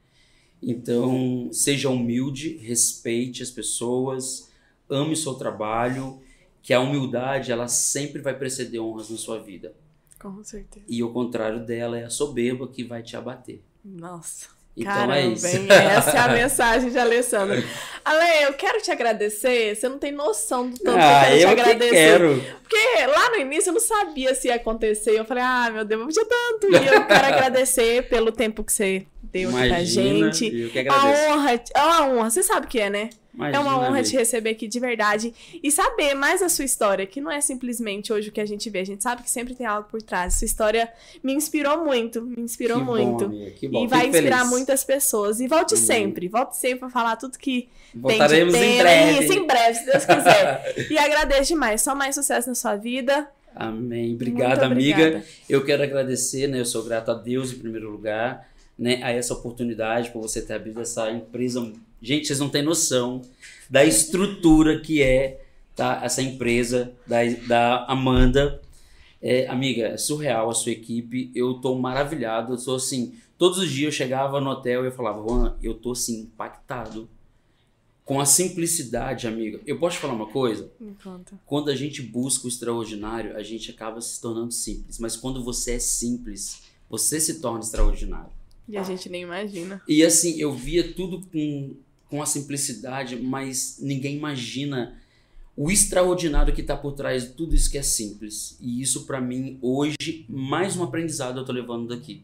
Então, seja humilde, respeite as pessoas, ame o seu trabalho, que a humildade ela sempre vai preceder honras na sua vida. Com certeza. E o contrário dela é a soberba que vai te abater. Nossa. Então Caramba, é isso. hein? Essa é a mensagem de Alessandra. Ale, eu quero te agradecer. Você não tem noção do tanto ah, que eu quero eu te agradecer. Que quero. Porque lá no início eu não sabia se ia acontecer. Eu falei, ah, meu Deus, eu podia tanto. E eu quero agradecer pelo tempo que você deu aqui pra Imagina, gente. eu que A honra, é uma honra, você sabe o que é, né? Imagina, é uma honra te receber aqui de verdade e saber mais a sua história, que não é simplesmente hoje o que a gente vê, a gente sabe que sempre tem algo por trás. Sua história me inspirou muito, me inspirou Que bom, muito. amiga, que bom. E vai Fico inspirar feliz. muitas pessoas. E volte Uhum. sempre, volte sempre pra falar tudo que Voltaremos tem de em breve. Isso, em breve, se Deus quiser. e agradeço demais. Só mais sucesso na sua vida. Amém. Obrigado, Muito amiga. obrigada. Eu quero agradecer, né? Eu sou grato a Deus em primeiro lugar, né? A essa oportunidade por você ter abrido essa empresa. Gente, vocês não têm noção da estrutura que é tá? essa empresa da, da Amanda. É, amiga, é surreal a sua equipe. Eu tô maravilhado. Eu tô assim. Todos os dias eu chegava no hotel e eu falava, Juan, eu tô assim, impactado com a simplicidade, amiga. Eu posso te falar uma coisa? Me conta. Quando a gente busca o extraordinário, a gente acaba se tornando simples. Mas quando você é simples, você se torna extraordinário. E a gente nem imagina. E assim, eu via tudo com, com a simplicidade, mas ninguém imagina o extraordinário que está por trás de tudo isso que é simples. E isso, para mim, hoje, mais um aprendizado eu tô levando daqui.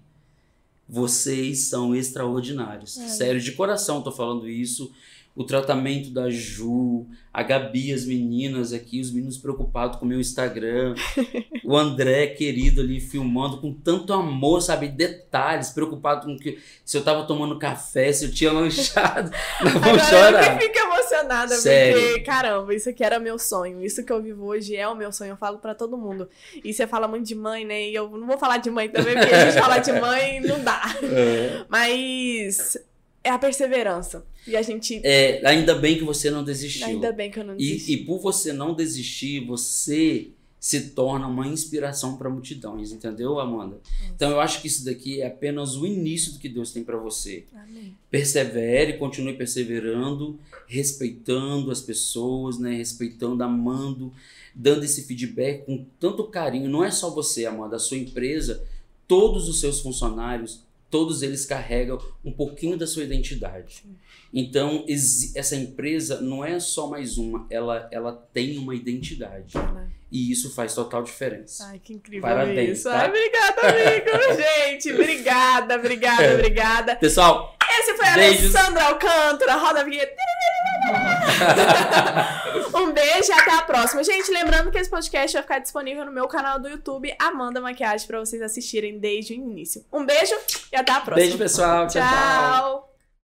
Vocês são extraordinários. É. Sério, de coração tô falando isso. O tratamento da Ju, a Gabi, as meninas aqui, os meninos preocupados com o meu Instagram, o André, querido, ali filmando com tanto amor, sabe? Detalhes, preocupado com que se eu tava tomando café, se eu tinha lanchado. Não Agora chorar. eu fico emocionada, Sério. porque, caramba, isso aqui era meu sonho. Isso que eu vivo hoje é o meu sonho. Eu falo pra todo mundo. E você fala muito de mãe, né? E eu não vou falar de mãe também, porque a gente falar de mãe não dá. É. Mas é a perseverança. E a gente. É, ainda bem que você não desistiu. Ainda bem que eu não desisti. E, e por você não desistir, você se torna uma inspiração para multidões, entendeu, Amanda? Então eu acho que isso daqui é apenas o início do que Deus tem para você. Amém. Persevere, continue perseverando, respeitando as pessoas, né? Respeitando, amando, dando esse feedback com tanto carinho. Não é só você, Amanda, a sua empresa, todos os seus funcionários, todos eles carregam um pouquinho da sua identidade. Então, essa empresa não é só mais uma, ela, ela tem uma identidade. E isso faz total diferença. Ai, que incrível Parabéns, isso. tá? Ai, obrigada, amigo. gente, obrigada, obrigada, obrigada. Pessoal, Esse foi Beijos. Alessandra Alcântara. Roda a vinheta. Um beijo e até a próxima. Gente, lembrando que esse podcast vai ficar disponível no meu canal do YouTube, Amanda Maquiagem, pra vocês assistirem desde o início. Um beijo e até a próxima. beijo pessoal, tchau. tchau. Tchau.